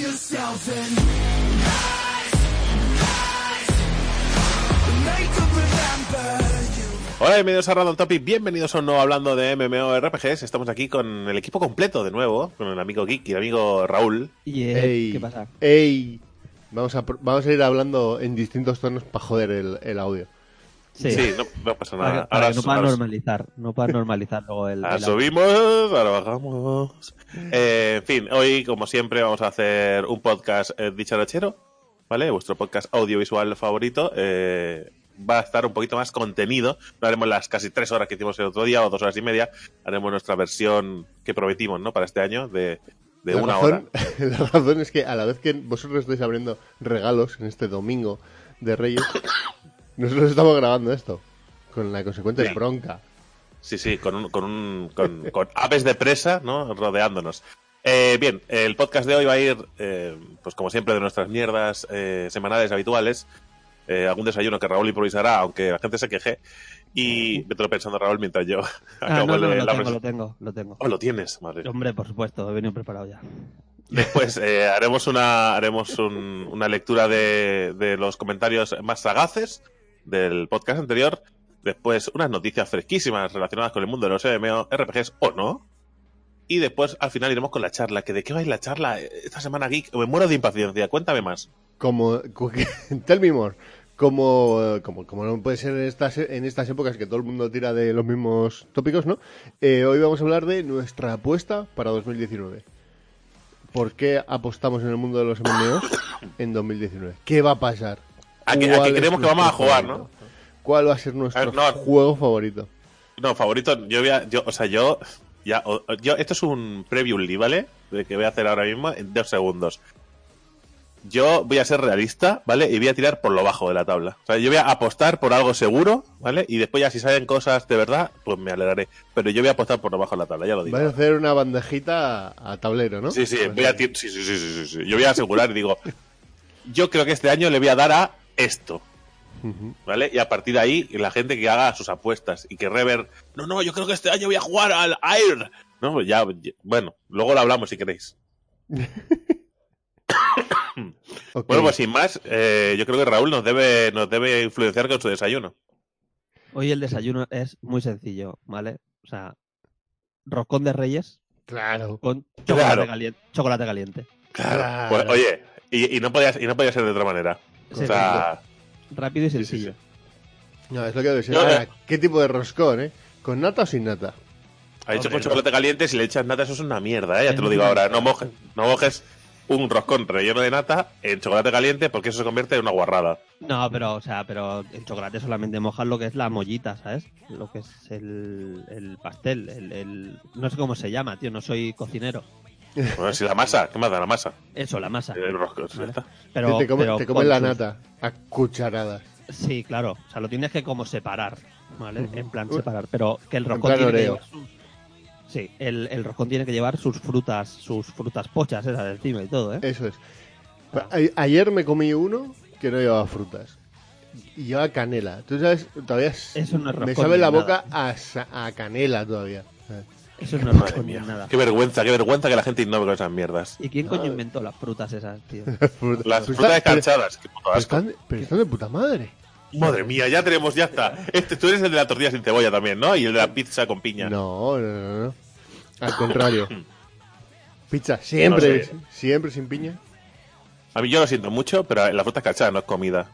yourself in lies, lies. Make them remember you. Hola, bienvenidos a Random Topic, bienvenidos a un nuevo hablando de MMORPGs. Estamos aquí con el equipo completo de nuevo, con el amigo Geek y el amigo Raúl. Y, Ey, ¿Qué pasa? ey. Vamos a, vamos a ir hablando en distintos tonos para joder el, el audio. Sí, Sí, no, no pasa para, nada. que, para que no pueda ahora- normalizar, no pueda normalizar luego el... ahora el- subimos, ahora bajamos. Eh, en fin, hoy, como siempre, vamos a hacer un podcast eh, dicharachero, ¿vale? Vuestro podcast audiovisual favorito. eh, va a estar un poquito más contenido. No haremos las casi tres horas que hicimos el otro día o dos horas y media. Haremos nuestra versión que prometimos, ¿no? Para este año de, de la una razón, hora. La razón es que a la vez que vosotros estáis abriendo regalos en este domingo de Reyes, nosotros estamos grabando esto con la consecuente Sí. bronca. Sí, sí, con, un, con, un, con, con aves de presa, ¿no? Rodeándonos. Eh, bien, el podcast de hoy va a ir, eh, pues como siempre, de nuestras mierdas eh, semanales habituales. Eh, algún desayuno que Raúl improvisará, aunque la gente se queje. Y me lo pensando, Raúl, mientras yo Ah, acabo no, no, de lo la tengo, lo tengo, lo tengo. Oh, lo tienes, madre. Hombre, por supuesto, he venido preparado ya. Después eh, haremos una haremos un- una lectura de, de los comentarios más sagaces del podcast anterior. Después unas noticias fresquísimas relacionadas con el mundo de los MMO, RPGs o no. Y después al final iremos con la charla. ¿Que ¿De qué va a ir la charla esta semana, Geek? Me muero de impaciencia. Cuéntame más. Como, tell me more. Como, eh, como, como no puede ser en estas, en estas épocas que todo el mundo tira de los mismos tópicos, ¿no? Eh, hoy vamos a hablar de nuestra apuesta para 2019. ¿Por qué apostamos en el mundo de los MMOs en 2019? ¿Qué va a pasar? ¿A qué- a ¿Cuál qué es creemos que vamos a jugar, favorito? ¿Cuál va a ser nuestro A ver, no. juego favorito? No, favorito, yo voy a, yo, o sea, yo, ya, o- yo, esto es un preview, ¿vale? Que voy a hacer ahora mismo en dos segundos. Yo voy a ser realista, ¿vale? Y voy a tirar por lo bajo de la tabla. O sea, yo voy a apostar por algo seguro, ¿vale? Y después ya si salen cosas de verdad, pues me alegraré. Pero yo voy a apostar por lo bajo de la tabla, ya lo digo. Vas a hacer una bandejita a, tablero, ¿no? Sí, sí, voy a sí, sí, sí, sí, sí. Yo voy a asegurar y digo, yo creo que este año le voy a dar a esto. ¿Vale? Y a partir de ahí, la gente que haga sus apuestas y que Rever, no, no, yo creo que este año voy a jugar al Air. No, pues ya, ya- bueno, luego lo hablamos si queréis. Bueno, pues sin más, eh, yo creo que Raúl nos debe, nos debe influenciar con su desayuno. Hoy el desayuno es muy sencillo, ¿vale? O sea, roscón de reyes Claro. con chocolate, Claro. caliente, chocolate caliente. Claro. Pues, oye, y, y no podía, y no podía ser de otra manera. O sea, Rápido y sí, sí, sencillo. No, es lo que Ahora, eh, ¿qué tipo de roscón, eh? ¿Con nata o sin nata? ha dicho con chocolate caliente, si le echas nata, eso es una mierda, ¿eh? Ya te lo digo ahora. No mojes, no mojes un roscón relleno de nata en chocolate caliente porque eso se convierte en una guarrada. No, pero, o sea, pero el chocolate solamente mojas lo que es la mollita, ¿sabes? Lo que es el, el pastel, el, el- No sé cómo se llama, tío, no soy cocinero. Bueno, si la masa, ¿qué más da la masa? Eso, la masa. El Vale. está. Pero, te comes, pero te comes con la sus- nata a cucharadas. Sí, claro. O sea, lo tienes que como separar, ¿vale? En plan separar. Pero que el roscón tiene que llevar sus... Sí, el, el roscón tiene que llevar sus frutas, sus frutas pochas esas encima y todo, ¿eh? Eso es. Ah. A- ayer me comí uno que no llevaba frutas. Y llevaba canela. Tú sabes, todavía es- Eso no es me sabe la nada. boca a, sa- a canela todavía. Eso no es Madre roscón ni mía. nada. Qué vergüenza, qué vergüenza que la gente innove con esas mierdas. ¿Y quién coño inventó las frutas esas, tío? Las pero frutas pero- escarchadas, qué puto pero asco. están, pero están de puta madre. Madre mía, ya tenemos, ya está. Este, tú eres el de la tortilla sin cebolla también, ¿no? Y el de la pizza con piña. No, no, no, no. Al contrario. Pizza, siempre, No sé. siempre sin piña. A mí yo lo siento mucho, pero la fruta escarchada no es comida.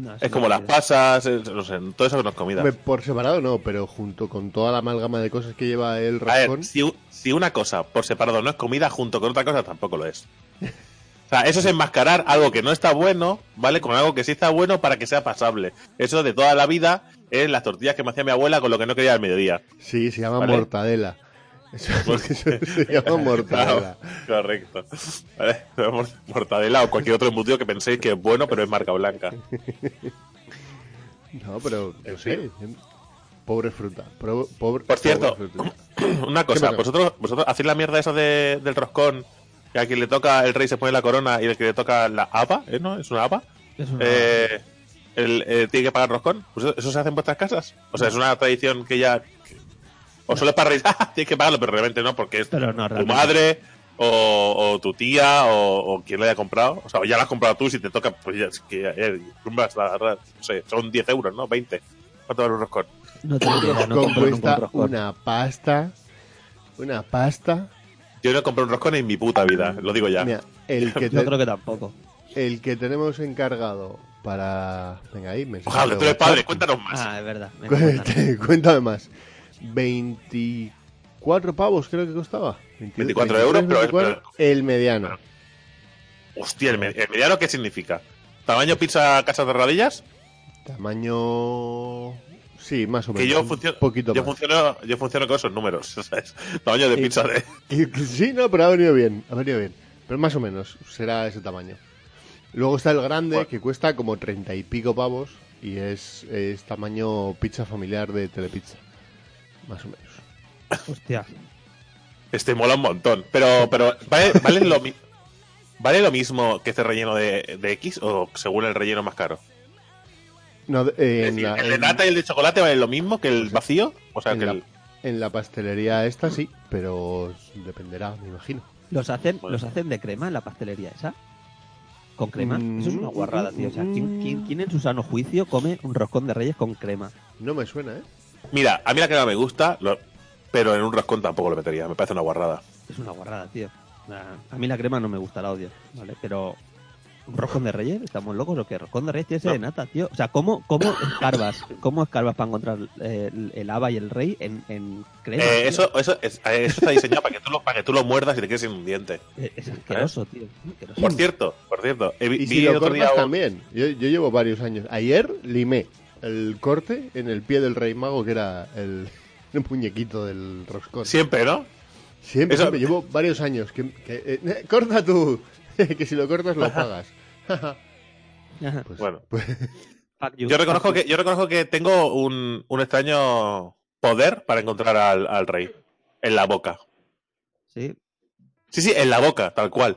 No, Es no como las pasas, es- no sé, todo eso no es comida. Hombre, Por separado no, pero junto con toda la amalgama de cosas que lleva el A ver, si, una cosa por separado no es comida, junto con otra cosa tampoco lo es. O sea, eso es enmascarar algo que no está bueno, ¿vale? Con algo que sí está bueno para que sea pasable. Eso de toda la vida es las tortillas que me hacía mi abuela con lo que no quería al mediodía. Sí, se llama Vale. mortadela. Eso se llama mortadela. Correcto. ¿Vale? Mor- Mortadela o cualquier otro embutido que penséis que es bueno, pero es marca blanca. No, pero no sé. Pobre fruta. pro- pobre, Por cierto, pobre fruta. Una cosa, vosotros, vosotros hacéis la mierda esa de, del roscón, que a quien le toca el rey se pone la corona y el que le toca la haba, ¿eh? ¿No? ¿Es una haba? Es una- Eh, el, eh, ¿Tiene que pagar roscón? Pues ¿eso se hace en vuestras casas? O sea, es una tradición que ya... o solo es para reír, ¡ah! Tienes que pagarlo, pero realmente no, porque es Pero no, tu madre o, o tu tía, o, o quien lo haya comprado. O sea, ya la has comprado tú, si te toca, pues ya, es que eh, me no sé, son 10 euros, ¿no? 20. ¿Cuánto vale un roscón? No te lo digo, no cuesta un una pasta. Una pasta. Yo no compré un roscón en mi puta vida, lo digo ya. Mira, el que, Yo te- creo que tampoco. el que tenemos encargado para. Venga, ahí, mensaje Ojalá, tú eres padre, cuéntanos más. Ah, es verdad. Cuéntame más. 24 pavos creo que costaba. 24 euros, pero- 24, el mediano. Hostia, ¿el, me- el mediano qué significa? ¿Tamaño pizza casa de rodillas? Tamaño. Sí, más o menos. Que yo un funciono, poquito yo más. funciono, yo funciono con esos números, ¿sabes? Tamaño de Y- pizza de... Y- Sí, no, pero ha venido bien. Ha venido bien. Pero más o menos será ese tamaño. Luego está el grande, Bueno. que cuesta como 30 y pico pavos. Y es, es tamaño pizza familiar de Telepizza. Más o menos. Hostia. Este mola un montón. Pero, pero ¿vale, vale, lo, mi- ¿vale lo mismo que este relleno de, de X o según el relleno más caro? No, de- eh, Es en, decir, la, ¿El de en- nata y el de chocolate vale lo mismo que el vacío? O sea, en que la- el... en la pastelería esta sí, pero dependerá, me imagino. ¿Los hacen, Bueno. ¿Los hacen de crema en la pastelería esa? ¿Con crema? Mm, Eso es una guarrada, tío. O sea, ¿quién, quién, quién en su sano juicio come un roscón de reyes con crema? No me suena, ¿eh? Mira, a mí la crema me gusta, lo- pero en un roscón tampoco lo metería. Me parece una guarrada. Es una guarrada, tío. A mí la crema no me gusta, la odio, ¿vale? Pero un roscón de reyes, ¿estamos locos o qué? Roscón de reyes tiene No. de nata, tío. O sea, ¿cómo, cómo escarbas? ¿Cómo escarbas para encontrar eh, el, el haba y el rey en, en crema? Eh, eso, eso, es- eh, eso está diseñado para que, tú lo, para que tú lo muerdas y te quedes sin un diente. Es, es asqueroso, tío. asqueroso. Por cierto, por cierto, he Y vi si el lo otro día también. Yo, yo llevo varios años. Ayer limé el corte en el pie del rey mago, que era el, el muñequito del roscón. Siempre, ¿no? Siempre, Eso- siempre, llevo varios años. Que, que, eh, corta tú, que si lo cortas lo pagas. Pues, Bueno. pues. Yo reconozco que, yo reconozco que tengo un, un extraño poder para encontrar al, al rey. En la boca. Sí, Sí, sí, en la boca, tal cual.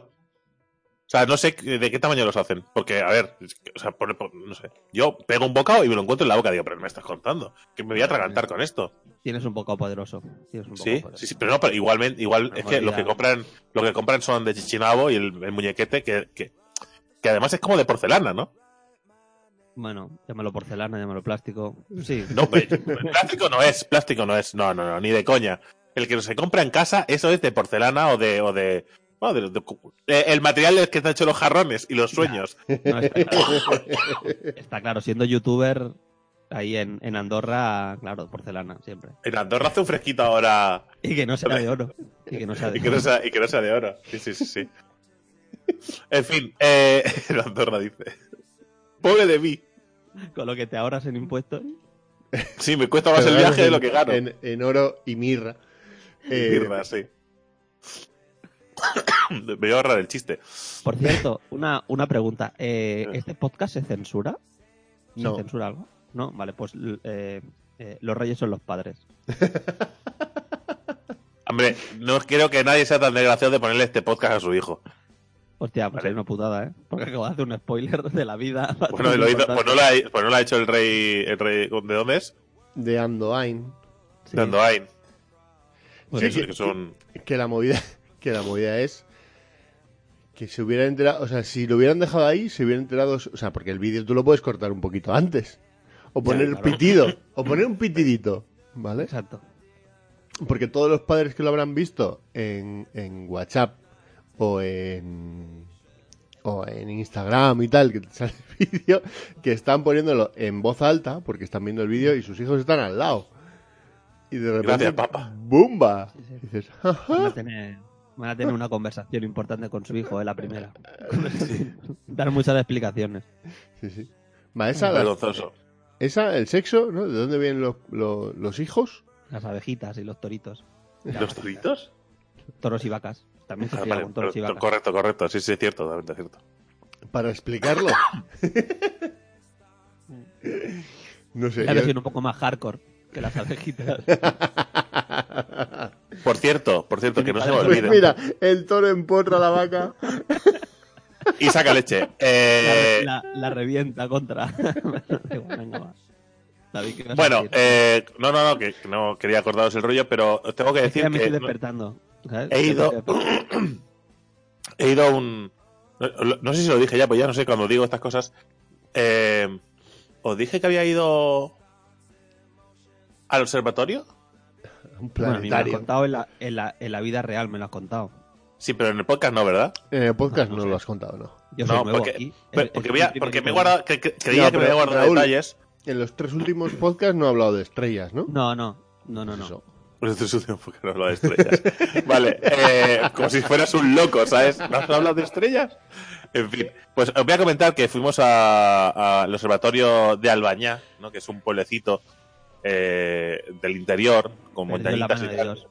O sea, no sé de qué tamaño los hacen. Porque, a ver, o sea, por- por- no sé. Yo pego un bocado y me lo encuentro en la boca. Digo, pero me estás contando. Que me voy a atragantar con esto. tienes un poco poderoso. Un Sí, poderoso. sí, sí, pero no, pero igualmente, igual es que lo que compran, lo que compran son de chichinabo y el, el muñequete que, que, que además es como de porcelana, ¿no? Bueno, llámalo porcelana, llámalo plástico. Sí, No, pe- plástico no es, plástico no es, no, no, no, ni de coña. El que se compra en casa, eso es de porcelana o de, o de, de- eh, el material del que están hechos los jarrones y los sueños. No, está, claro. Está claro, siendo youtuber ahí en, en Andorra, claro, porcelana, siempre. En Andorra hace un fresquito ahora Y que no sea de oro. Y que no sea de y que no sea, y que no sea de oro. Sí, sí, sí, sí. En fin, eh, en Andorra dice. Pobre de mí. Con lo que te ahorras en impuestos. Sí, me cuesta más el viaje de lo que gano. En, en oro y mirra. Eh, Mirra, sí. Me voy a ahorrar el chiste. Por cierto, una, una pregunta. Eh, ¿Este podcast se censura? ¿Se No. censura algo? No, vale, pues eh, eh, los reyes son los padres. Hombre, no creo que nadie sea tan desgraciado de ponerle este podcast a su hijo. Hostia, pues Vale. hay una putada, ¿eh? Porque acabo de hacer un spoiler de la vida. Bueno, lo hizo- pues, no lo ha, pues no lo ha hecho el rey, el rey. ¿De dónde es? de Andoain. Sí. De Andoain. Pues Sí, Sí, que, que son. Que la movida, que la movida es que se hubiera enterado, o sea, si lo hubieran dejado ahí, se hubieran enterado, o sea, porque el vídeo tú lo puedes cortar un poquito antes. O poner claro. pitido, o poner un pitidito, ¿vale? Exacto. Porque todos los padres que lo habrán visto en, en WhatsApp o en o en Instagram y tal, que te sale el vídeo, que están poniéndolo en voz alta porque están viendo el vídeo y sus hijos están al lado. Y de repente, Gracias, papá. ¡bumba! Sí, sí. Y dices, Van a tener, van a tener una conversación importante con su hijo, ¿eh? La primera. Dar muchas explicaciones. sí, sí. Va, esa, la- Vergonzoso. esa, el sexo, ¿no? ¿De dónde vienen los, los, los hijos? Las abejitas y los toritos. ¿Los toritos? Toros y vacas. También se Ah, vale, con toros y vacas. correcto, correcto. Sí, sí, es cierto, totalmente cierto. Para explicarlo. no sé. La yo- versión un poco más hardcore que las abejitas. Por cierto, por cierto, que no se me olvide. mira, el toro empotra a la vaca. Y saca leche. Eh, La, la- la revienta contra. Venga, va. David, ¿qué vas a bueno, decir? eh, no, no, no, que no quería acordaros el rollo, pero os tengo que Es que decir ya me estoy despertando. ¿sabes? he ido, he ido a un... No, no sé si lo dije ya, pues ya no sé cuando digo estas cosas. Eh, ¿Os dije que había ido al observatorio? Un Bueno, a mí me lo has planetario. contado en la, en, la, en la vida real, me lo has contado. Sí, pero en el podcast no, ¿verdad? En el podcast No, no, no lo has contado, ¿no. Yo soy No, nuevo porque- aquí. Pero- El- porque, el a- porque me he guardado, que, que- creía No, que me había guardado Raúl, detalles. En los tres últimos podcasts no he hablado de estrellas, ¿no? No, no, no, no, no. Eso. Pues esto es un porque no hablo de estrellas. vale, eh, como si fueras un loco, ¿sabes? ¿No has hablado de estrellas? En fin, pues os voy a comentar que fuimos a- al observatorio de Albañá, ¿no? que es un pueblecito eh, del interior, con montañitas y tal.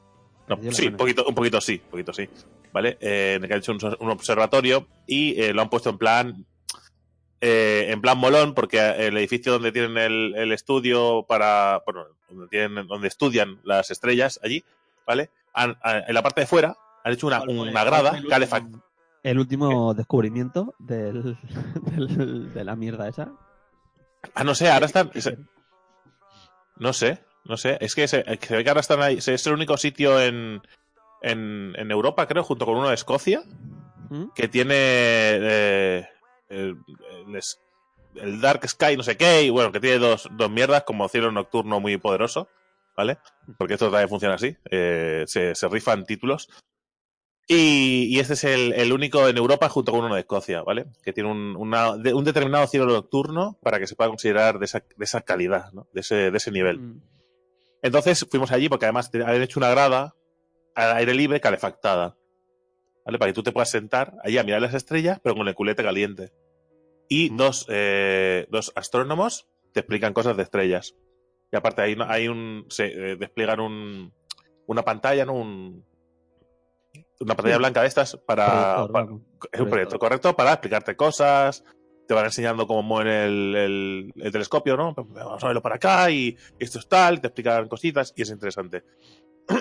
No, sí, un poquito, un poquito sí, un poquito sí. ¿Vale? Eh, en el que han hecho un, un observatorio y eh, lo han puesto en plan. eh, en plan molón, porque el edificio donde tienen el, el estudio para. Bueno, donde, tienen, donde estudian las estrellas allí, ¿vale? Han- han- en la parte de fuera han hecho una, ¿Cuál fue- una grada el último- El último descubrimiento del, del- de la mierda esa. Ah, no sé, ahora están. No sé, no sé. Es que se, que se ve que ahora están ahí. Es el único sitio en, en, en Europa, creo, junto con uno de Escocia, ¿Mm? que tiene eh, el, el es- el Dark Sky, no sé qué, y bueno, que tiene dos, dos mierdas como cielo nocturno muy poderoso, ¿vale? Porque esto también funciona así, eh, se, se rifan títulos. Y, y este es el, el único en Europa junto con uno de Escocia, ¿vale? Que tiene un, una- de- un determinado cielo nocturno para que se pueda considerar de esa, de esa calidad, ¿no? De ese, de ese nivel. Mm. Entonces fuimos allí porque además habían hecho una grada al aire libre calefactada. ¿Vale? Para que tú te puedas sentar allí a mirar las estrellas, pero con el culete caliente. Y dos, eh, dos astrónomos te explican cosas de estrellas. Y aparte hay, hay un. Se eh, despliegan un, una pantalla, ¿no? Un, una pantalla blanca de estas para. Para- es un proyector. proyecto correcto para explicarte cosas. Te van enseñando cómo mueven el, el- el telescopio, ¿no? Pues Vamos a verlo por acá y esto es tal, te explican cositas y es interesante.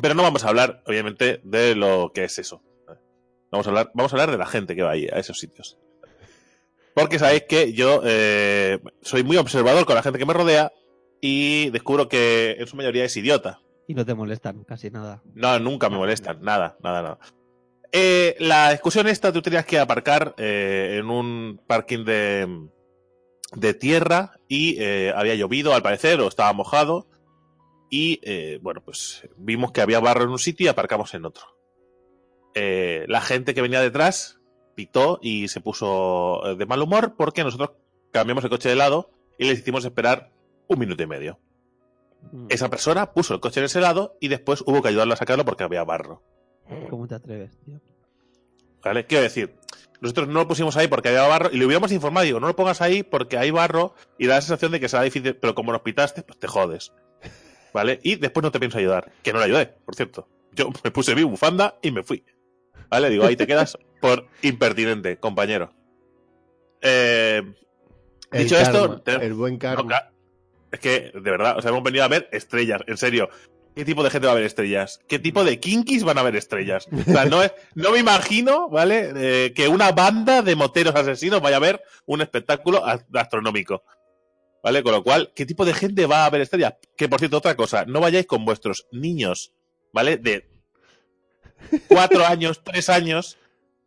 Pero no vamos a hablar, obviamente, de lo que es eso. Vamos a hablar, vamos a hablar de la gente que va ahí a esos sitios. Porque sabéis que yo eh, soy muy observador con la gente que me rodea y descubro que en su mayoría es idiota. Y no te molestan casi nada. No, nunca me molestan, nada, nada, nada. Eh, la excursión esta tú tenías que aparcar eh, en un parking de, de tierra y eh, había llovido al parecer o estaba mojado y eh, bueno, pues vimos que había barro en un sitio y aparcamos en otro. La gente que venía detrás pitó y se puso de mal humor porque nosotros cambiamos el coche de lado y les hicimos esperar un minuto y medio. Mm. Esa persona puso el coche en ese lado y después hubo que ayudarlo a sacarlo porque había barro. ¿Cómo te atreves, tío? ¿Vale? Quiero decir, nosotros no lo pusimos ahí porque había barro y le hubiéramos informado, digo, no lo pongas ahí porque hay barro y da la sensación de que será difícil, pero como nos pitaste, pues te jodes. ¿Vale? Y después no te pienso ayudar. Que no le ayudé, por cierto. Yo me puse mi bufanda y me fui. ¿Vale? Digo, ahí te quedas por impertinente, compañero. Eh, dicho esto, te- el buen no, karma. Es que, de verdad, o sea, hemos venido a ver estrellas, en serio. ¿Qué tipo de gente va a ver estrellas? ¿Qué tipo de kinkis van a ver estrellas? O sea, no, es- no me imagino, ¿vale? Eh, que una banda de moteros asesinos vaya a ver un espectáculo astronómico. ¿Vale? Con lo cual, ¿qué tipo de gente va a ver estrellas? Que por cierto, otra cosa, no vayáis con vuestros niños, ¿vale? De cuatro años, tres años,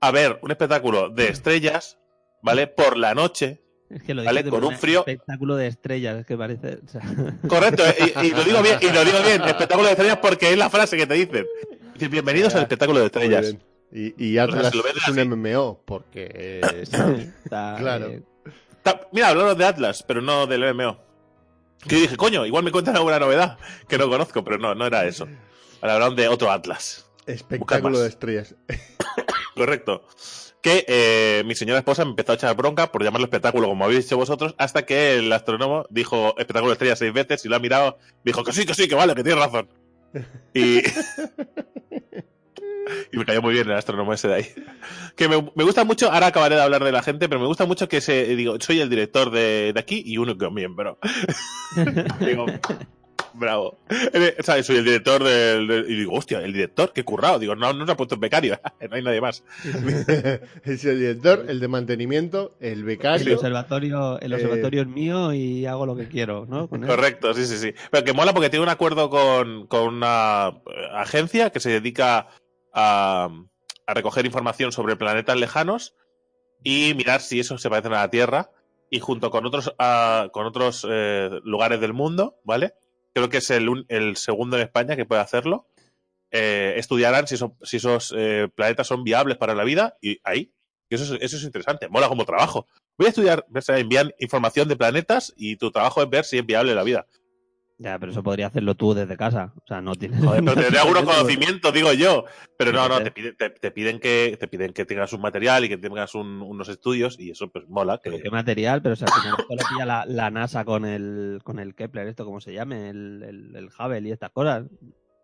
a ver un espectáculo de estrellas, ¿vale? Por la noche, Es que lo Vale, con un frío- espectáculo de estrellas, es que parece. o sea, Correcto, eh, y, y lo digo bien, y lo digo bien, espectáculo de estrellas porque es la frase que te dicen. Dices, bienvenidos al espectáculo de estrellas. Y, y Atlas si lo ves es un. MMO, porque... está, Claro. eh, Ta- Mira, hablaron de Atlas, pero no del MMO. Que yo dije, coño, igual me cuentan alguna novedad que no conozco, pero no, no era eso. Ahora hablaron de otro Atlas. Espectáculo de estrellas. Correcto. Que eh, mi señora esposa me empezó a echar bronca por llamarlo espectáculo, como habéis dicho vosotros, hasta que el astrónomo dijo espectáculo de estrellas seis veces y lo ha mirado. Dijo que sí, que sí, que vale, que tienes razón. Y. y me cayó muy bien el astrónomo ese de ahí. Que me, me gusta mucho, ahora acabaré de hablar de la gente, pero me gusta mucho que se, digo, soy el director de, de aquí y único miembro. digo, bravo. ¿sabes? Soy el director del, del- Y digo, hostia, el director, qué currado. Digo, no, no se ha puesto el becario, no hay nadie más. es el director, el de mantenimiento, el el becario. observatorio, el Eh, observatorio es mío y hago lo que quiero, ¿no? Con él. Correcto, sí, sí, sí. Pero que mola porque tiene un acuerdo con, con una eh, agencia que se dedica a, a recoger información sobre planetas lejanos y mirar si esos se parecen a la Tierra y junto con otros ah, con otros eh, lugares del mundo, ¿vale? Creo que es el, el segundo en España que puede hacerlo. eh, estudiarán si, si esos eh, planetas son viables para la vida y ahí. Y eso, es, eso es interesante, mola como trabajo. Voy a estudiar, envían información de planetas y tu trabajo es ver si es viable la vida. Ya, pero eso podría hacerlo tú desde casa. O sea, no tienes. Joder, pero tendré algunos conocimientos, digo yo. Pero no, no, te piden, te, te piden que te piden que tengas un material y que tengas un- unos estudios y eso pues mola. Que, qué material, pero o sea, final esto lo pilla la, la NASA con el, con el Kepler, esto como se llame, el, el, el Hubble y estas cosas.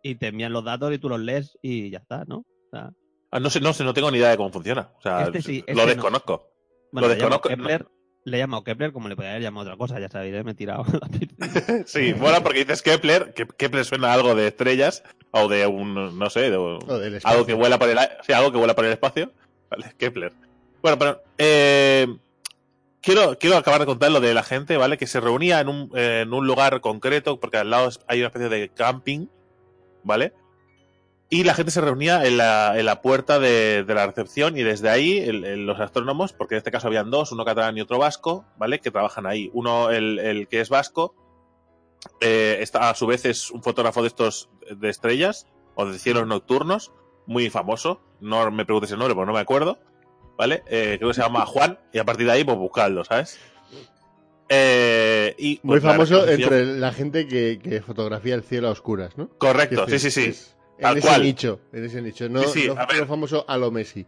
Y te envían los datos y tú los lees y ya está, ¿no? O sea, Ah, no sé, no sé, no tengo ni idea de cómo funciona. O sea, Este sí, lo este no. desconozco. bueno, Lo desconozco, Kepler, le llamo Kepler como le podría haber llamado otra cosa, ya sabéis, ¿eh? me he tirado la. Sí, mola porque dices Kepler, que Kepler suena a algo de estrellas o de un, no sé, de un- algo que vuela por el, a- sí, algo que vuela por el espacio. Vale, Kepler. Bueno, pero eh, quiero, quiero acabar de contar lo de la gente, ¿vale? Que se reunía en un, eh, en un lugar concreto, porque al lado hay una especie de camping, ¿vale? Y la gente se reunía en la, en la puerta de, de la recepción y desde ahí el- el- los astrónomos, porque en este caso habían dos, uno catalán y otro vasco, ¿vale? Que trabajan ahí. Uno, el, el que es vasco, eh, está, a su vez es un fotógrafo de estos de estrellas o de cielos nocturnos, muy famoso. No me preguntes el nombre, porque no me acuerdo. ¿Vale? Eh, creo que se llama Juan y a partir de ahí, pues buscarlo, ¿sabes? Eh, y, Muy pues, la famoso entre la gente que, que fotografía el cielo a oscuras, ¿no? Correcto, sí, sí, sí. es- En Tal ese cual. nicho, en ese nicho. No, Sí, sí, no a ver. lo famoso a lo Messi.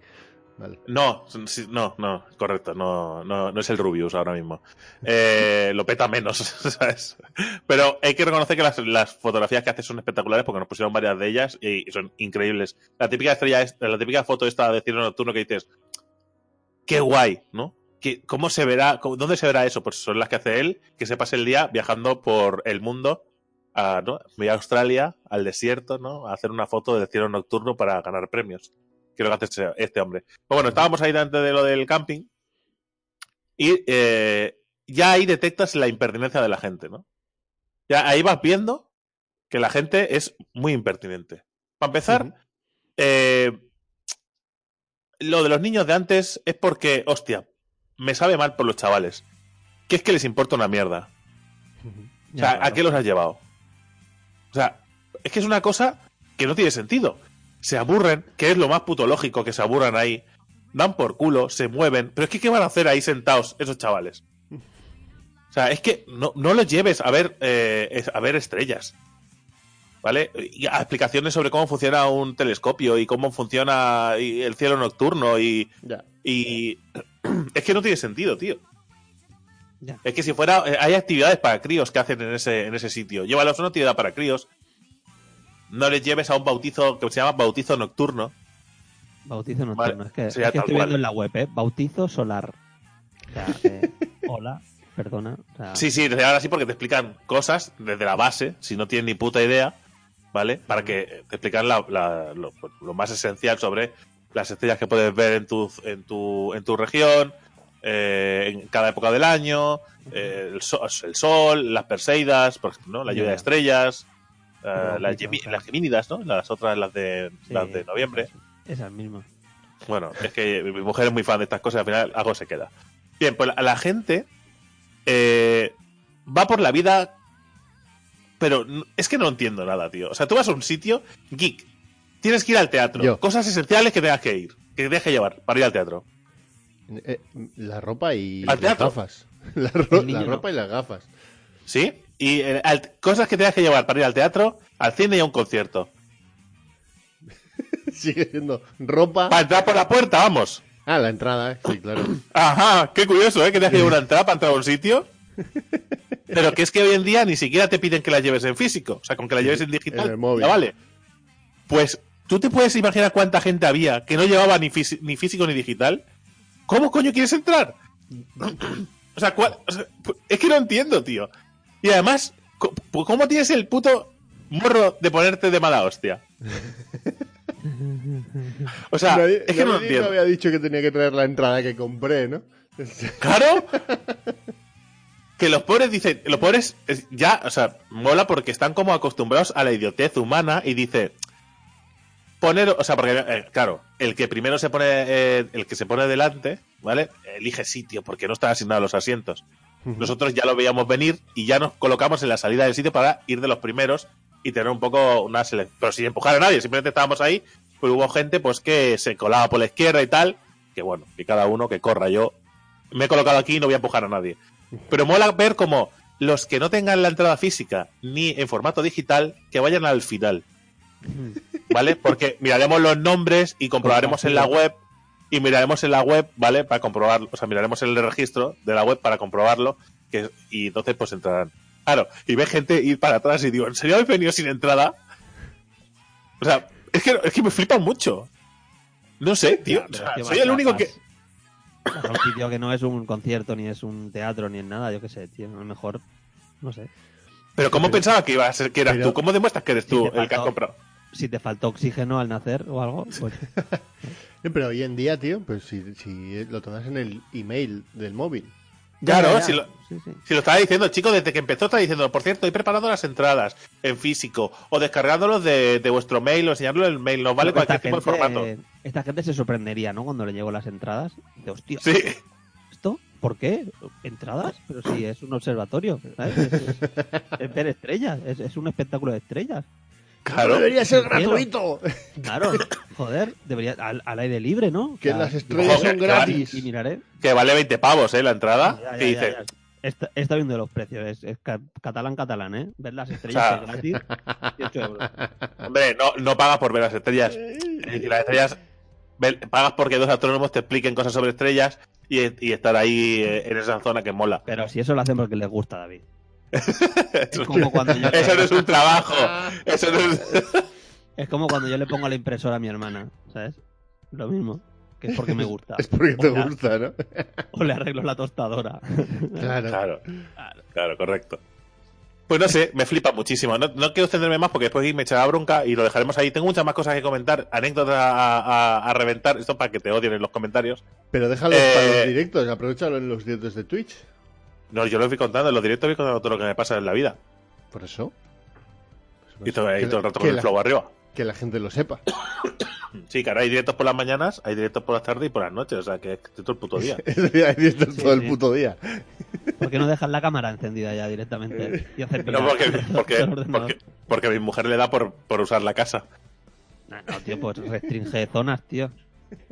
Vale. No, no, no, correcto, no, no, no es el Rubius ahora mismo. Eh, lo peta menos, ¿sabes? Pero hay que reconocer que las, las fotografías que hace son espectaculares porque nos pusieron varias de ellas y son increíbles. La típica estrella, es- la típica foto esta de cielo nocturno que dices, qué guay, ¿no? ¿Qué- ¿Cómo se verá, cómo- dónde se verá eso? Pues son las que hace él, que se pase el día viajando por el mundo, a, ¿no? Voy a Australia, al desierto, ¿no? A hacer una foto del cielo nocturno para ganar premios. Creo que hace este- este hombre. Pues bueno, estábamos ahí antes de lo del camping y eh, ya ahí detectas la impertinencia de la gente, ¿no? Ya ahí vas viendo que la gente es muy impertinente. Para empezar, eh, lo de los niños de antes es porque, hostia, me sabe mal por los chavales. Que es que les importa una mierda. O sea, Ya, ¿a qué los has llevado? O sea, es que es una cosa que no tiene sentido. Se aburren, que es lo más puto lógico que se aburran ahí. Dan por culo, se mueven. Pero es que, ¿qué van a hacer ahí sentados esos chavales? O sea, es que no, no los lleves a ver, eh, a ver estrellas. ¿Vale? Y a explicaciones sobre cómo funciona un telescopio y cómo funciona el cielo nocturno y, Ya. y es que no tiene sentido, tío. Ya. Es que si fuera, eh, hay actividades para críos que hacen en ese, en ese sitio. Llévalos a una actividad para críos. No les lleves a un bautizo que se llama bautizo nocturno. Bautizo Vale, nocturno. Es que, es estoy viendo en la web, ¿eh? Bautizo solar. O sea, eh, hola, perdona. o sea, Sí, sí, ahora sí porque te explican cosas desde la base, si no tienen ni puta idea, ¿vale? Para que te explican la- la- lo, lo más esencial sobre las estrellas que puedes ver en tu, en tu, en tu región, eh, en cada época del año, eh, el, sol, el sol, las Perseidas, por ejemplo, ¿no? la lluvia de estrellas, eh, las, Gemi- las gemínidas, ¿no? Las otras, las de, sí, las de noviembre. Esas mismas. Bueno, es que mi mujer es muy fan de estas cosas y al final algo se queda. Bien, pues la, la gente va por la vida, pero es que no entiendo nada, tío. O sea, tú vas a un sitio, geek, tienes que ir al teatro, Yo. cosas esenciales que tengas que ir, que tengas que llevar para ir al teatro. Eh, la ropa y Al las gafas. La, ro- no. ropa y las gafas. ¿Sí? Y eh, cosas que tengas que llevar para ir al teatro, al cine y a un concierto. Sigue siendo ropa. Para entrar por la puerta, vamos. Ah, la entrada, sí, claro. Ajá, qué curioso, ¿eh? Que tengas que llevar una entrada para entrar a un sitio. Pero que es que hoy en día ni siquiera te piden que la lleves en físico. O sea, con que la lleves en digital, En el móvil. ya vale. Pues, ¿tú te puedes imaginar cuánta gente había que no llevaba ni físico ni digital? ¿Cómo coño quieres entrar? o, sea, ¿cuál- o sea, pu- es que no entiendo, tío. Y además, ¿cómo tienes el puto morro de ponerte de mala hostia? O sea, Nadie- es que no entiendo. había dicho que tenía que traer la entrada que compré, ¿no? Claro. que los pobres dicen, los pobres es- ya, o sea, mola porque están como acostumbrados a la idiotez humana y dice, poner, o sea, porque, eh, claro, el que primero se pone, eh, el que se pone delante, ¿vale? Elige sitio, porque no están asignados los asientos. Nosotros ya lo veíamos venir y ya nos colocamos en la salida del sitio para ir de los primeros y tener un poco una selección. Pero sin empujar a nadie, simplemente estábamos ahí, pues hubo gente pues que se colaba por la izquierda y tal, que bueno, y cada uno que corra. Yo me he colocado aquí y no voy a empujar a nadie. Pero mola ver como los que no tengan la entrada física ni en formato digital, que vayan al final. ¿Vale? Porque miraremos los nombres y comprobaremos en la web y miraremos en la web, ¿vale? Para comprobarlo, o sea, miraremos el registro de la web para comprobarlo que, y entonces pues entrarán. Claro, y ve gente ir para atrás y digo, ¿en serio habéis venido sin entrada? O sea, es que, es que me flipan mucho. No sé, tío. o sea, soy el único que... un sitio que no es un concierto, ni es un teatro, ni es nada, yo qué sé, tío. A lo mejor, no sé. Pero ¿cómo Pero- pensaba que iba a ser que eras pero- tú? ¿Cómo demuestras que eres tú el que has comprado? Si te faltó oxígeno al nacer o algo, pues Pero hoy en día, tío, pues si, si lo tomas en el email del móvil. Claro, Ya, si lo, Sí, sí. si lo estaba diciendo, chico, desde que empezó está diciendo, por cierto, he preparado las entradas en físico o descargándolos de, de vuestro mail o enseñarlo en el mail, nos vale cualquier tipo de formato. Esta gente se sorprendería, ¿no? Cuando le llegó las entradas. De hostia, Sí, ¿esto? ¿Por qué? ¿Entradas? Pero si es un observatorio, ¿sabes? Es, es- es ver estrellas, es, es un espectáculo de estrellas. Claro. Debería ser gratuito. Claro, joder, debería al, al aire libre, ¿no? O Que sea, las estrellas joder, son que gratis. Y miraré. Que vale 20 pavos, ¿eh? La entrada. Ya, ya, que ya, dice, ya. Está, está viendo los precios, es, es ca- catalán, catalán, ¿eh? Ver las estrellas O sea, que es gratis, 18 euros. hombre, no, no pagas por ver las estrellas. Y las estrellas pagas porque dos astrónomos te expliquen cosas sobre estrellas y, y estar ahí eh, en esa zona que mola. Pero si eso lo hacen porque les gusta, David. Es como cuando yo, eso no es un trabajo. Eso no es... es como cuando yo le pongo la impresora a mi hermana, ¿sabes? Lo mismo, que es porque me gusta. Es porque te gusta, ¿no? O le arreglo la tostadora. Claro. Claro, claro, correcto. Pues no sé, me flipa muchísimo. No, no quiero extenderme más porque después me echará bronca y lo dejaremos ahí. Tengo muchas más cosas que comentar, anécdotas a, a- a reventar. Esto para que te odien en los comentarios. Pero déjalo Eh, para los directos, aprovechalo en los directos de Twitch. No, yo lo voy contando, en los directos voy contando todo lo que me pasa en la vida. Por eso. Y todo, ahí todo el rato que con el flow arriba. que la gente lo sepa. Sí, claro, hay directos por las mañanas, hay directos por las tardes y por las noches. O sea, que es todo el puto día. Hay directos Sí, todo el puto día. ¿Por qué no dejas la cámara encendida ya directamente? Y hacer No, porque, porque, el ordenador? porque, porque a mi mujer le da por, por usar la casa. No, no, tío, pues restringe zonas, tío.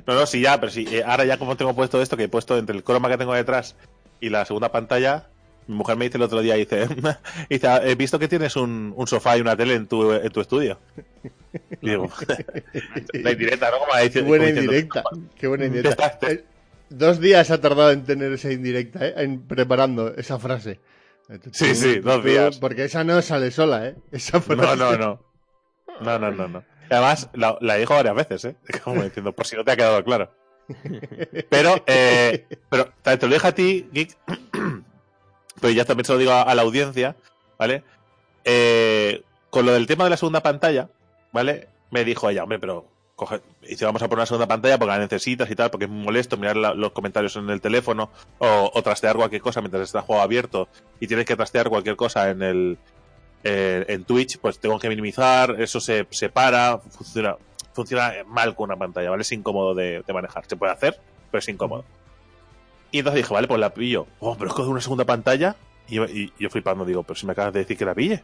No, no, sí, ya, pero sí. eh, ahora ya como tengo puesto esto, que he puesto entre el croma que tengo detrás y la segunda pantalla, mi mujer me dice el otro día, dice, dice "Ah, he visto que tienes un, un sofá y una tele en tu, en tu estudio. Y digo, la indirecta, ¿no? Como Qué dice- buena como diciendo, indirecta. Qué buena indirecta. Está- Dos días ha tardado en tener esa indirecta, ¿eh? En preparando esa frase. Sí, sí, dos días. Porque esa no sale sola, ¿eh? Esa frase. No, no, no. No, no, no, no. Además, la, la dijo varias veces, ¿eh? Como diciendo, por si no te ha quedado claro. Pero, eh, pero te lo dejo a ti, Geek, pero ya también se lo digo a, la audiencia, ¿vale? Eh, con lo del tema de la segunda pantalla, ¿vale? Me dijo ella, hombre, pero coge, dice, vamos a poner una segunda pantalla porque la necesitas y tal, porque es muy molesto mirar los comentarios en el teléfono o, o trastear cualquier cosa mientras está el juego abierto y tienes que trastear cualquier cosa en el eh, en Twitch, pues tengo que minimizar, eso se separa, funciona, funciona mal con una pantalla, ¿vale? Es incómodo de, de manejar. Se puede hacer, pero es incómodo. Y entonces dije, vale, pues la pillo. Oh, pero es que una segunda pantalla. Y yo, y yo flipando, digo, pero si me acabas de decir que la pille.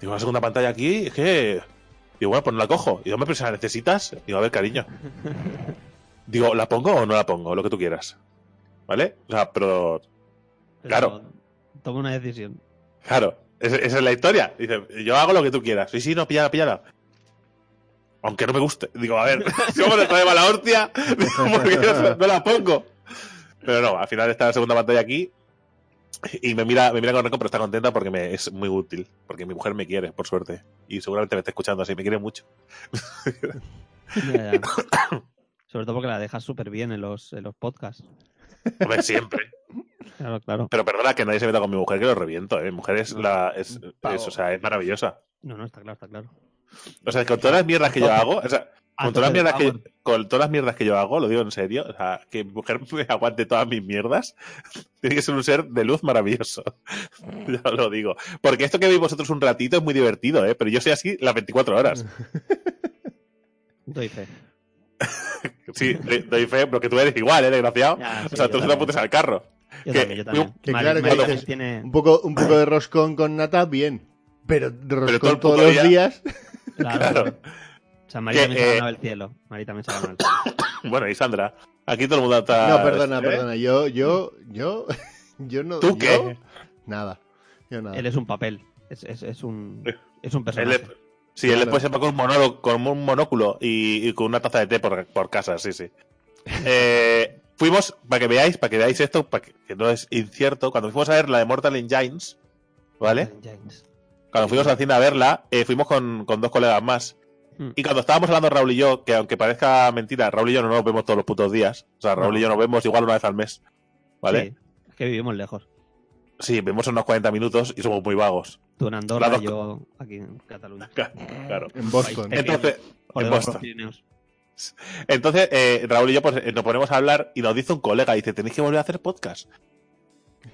Digo, una segunda pantalla aquí, es que. Digo, bueno, pues no la cojo. Y pero si la necesitas. Digo, a ver, cariño. Digo, ¿la pongo o no la pongo? Lo que tú quieras. ¿Vale? O sea, pero. Pero Claro. Toma una decisión. Claro, esa, esa es la historia. Dice, yo hago lo que tú quieras. Sí, sí, no, píllala, píllala. Aunque no me guste. Digo, a ver, ¿cómo le trae mala hostia? Porque no, no la pongo. Pero no, al final está la segunda pantalla aquí. Y me mira, me mira con rencor, pero está contenta porque me, es muy útil. Porque mi mujer me quiere, por suerte. Y seguramente me está escuchando así, me quiere mucho. Ya, ya. Sobre todo porque la dejas súper bien en los, en los podcasts. Hombre, siempre. Claro, claro. Pero perdona que nadie se meta con mi mujer, que lo reviento. ¿eh? Mi mujer es, la, es, es, o sea, es maravillosa. No, no, está claro, está claro. O sea, con todas las mierdas que yo hago, o sea, A con todas las mierdas que power. con todas las mierdas que yo hago, lo digo en serio, o sea, que mi mujer me aguante todas mis mierdas, tiene que ser un ser de luz maravilloso. ya lo digo. Porque esto que veis vosotros un ratito es muy divertido, ¿eh? Pero yo soy así las 24 horas. Doy fe. Sí, doy fe, pero que tú eres igual, ¿eh, desgraciado? Ya, sí, o sea, yo tú no apuntes al carro. Yo Que- también, yo también. que Mari- claro que dices, tiene... Un poco, un poco de roscón con nata, bien. Pero roscón todo todos los día. días. Claro. Claro. O sea, Mari Que, también se ha eh, ganado el cielo. Mari también se ha ganado el cielo. Bueno, y Sandra, aquí todo el mundo está... No, perdona, ¿eh? perdona. Yo, yo, yo, yo no. ¿Tú yo- qué? Nada. Yo nada. Él es un papel. Es, es, es un, es un Él personaje. es- sí, él después se va con un, monólogo, con un monóculo y, y con una taza de té por, por casa, sí, sí. Eh, fuimos, para que veáis, para que veáis esto, para que, que no es incierto, cuando fuimos a ver la de Mortal Engines, ¿vale? James. Cuando fuimos al cine a verla, eh, fuimos con, con dos colegas más. Hmm. Y cuando estábamos hablando Raúl y yo, que aunque parezca mentira, Raúl y yo no nos vemos todos los putos días. O sea, Raúl No. y yo nos vemos igual una vez al mes. ¿Vale? Sí, es que vivimos lejos. Sí, vemos unos 40 minutos y somos muy vagos. Tú en Andorra y yo aquí en Cataluña. Claro. En Boston. Entonces, en Boston. Entonces, eh, Raúl y yo pues, eh, nos ponemos a hablar y nos dice un colega, dice, tenéis que volver a hacer podcast.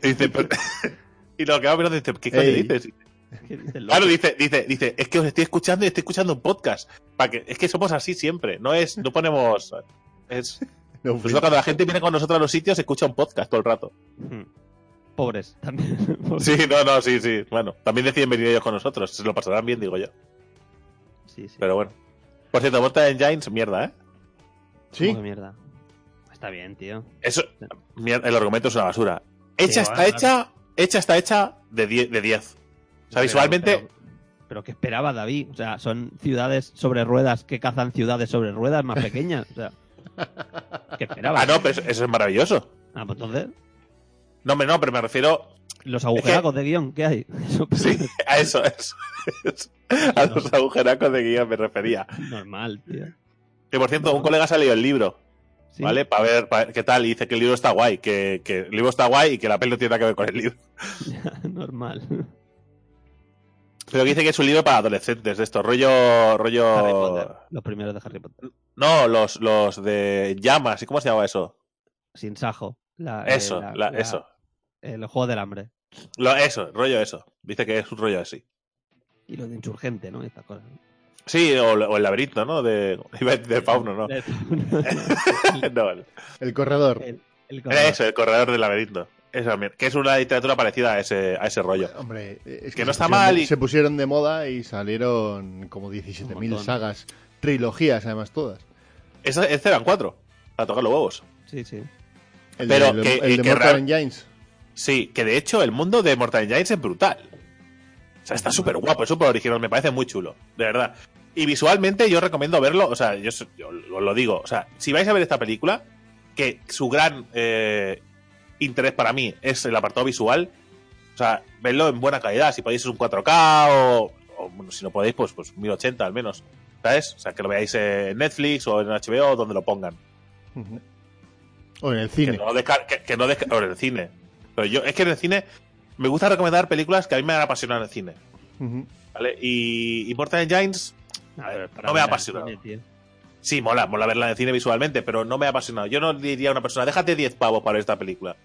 Y dice, y nos quedamos mirando y dice, ¿qué coño dices? ¿Qué dices, loco? Claro, dice, dice, dice, es que os estoy escuchando y estoy escuchando un podcast. Para que, es que somos así siempre, no es, no ponemos, es, No, por eso cuando la gente viene con nosotros a los sitios, escucha un podcast todo el rato. Hmm. Pobres también. Sí, no, no, sí, sí. Bueno, también deciden venir ellos con nosotros, se lo pasarán bien, digo yo. sí, sí. Pero bueno. Por cierto, Mortal Engines, mierda, ¿eh? Sí. ¿Cómo que mierda? Está bien, tío. Eso, el argumento es una basura. Hecha Sí, está bueno, hecha, hecha está hecha de 10. De 10. O sea, visualmente, Pero, pero ¿qué esperaba David? O sea, son ciudades sobre ruedas que cazan ciudades sobre ruedas más pequeñas. O sea, ¿qué esperaba? Ah, no, pero eso, es maravilloso. Ah, pues entonces, No, hombre, no, pero me refiero los agujeracos de guion, ¿qué hay? Eso, sí, a eso, eso, eso. A los agujeracos de guía me refería. Normal, tío. Que por cierto, un colega se ha leído el libro, Sí. ¿vale? Para ver pa- qué tal. Y dice que el libro está guay, que, que el libro está guay y que la peli no tiene nada que ver con el libro. Normal. Pero que dice que es un libro para adolescentes, de esto, rollo. Harry rollo. Potter. Los primeros de Harry Potter. No, los, los de llamas, ¿y cómo se llama eso? Sin sajo. La- eh, Eso, la- la- la- eso. El juego del hambre. Lo- eso, rollo eso. Dice que es un rollo así. Y lo de insurgente, ¿no? Estas cosas. Sí, o, o el laberinto, ¿no? De, de fauno, ¿no? no, el- El corredor. El, el era corredor. eso, el corredor del laberinto. Mier- que es una literatura parecida a ese, a ese rollo. Hombre, es Que no se está pusieron mal y- Se pusieron de moda y salieron como Un 17.000 montón. sagas. Trilogías, además, todas. Esa, ese eran cuatro. A tocar los huevos. Sí, sí. El Pero de, que- el de que Mortal Engines. Sí, que de hecho el mundo de Mortal Engines es brutal. O sea, está súper guapo, es súper original, me parece muy chulo, de verdad. Y visualmente yo recomiendo verlo, o sea, yo, yo os lo digo, o sea, si vais a ver esta película, que su gran eh, interés para mí es el apartado visual, o sea, verlo en buena calidad, si podéis es un 4K o, o, bueno, si no podéis, pues, pues 1080 al menos, ¿sabes? O sea, que lo veáis en Netflix o en HBO, donde lo pongan. O en el Que cine. no descar- que, que no desca- o en el cine. Pero yo, es que en el cine me gusta recomendar películas que a mí me han apasionado en el cine. ¿Vale? Y, y Mortal Engines, A ver, para No me ha apasionado. cine. Sí, mola, mola verla en el cine visualmente, pero no me ha apasionado. Yo no diría a una persona, déjate 10 pavos para ver esta película.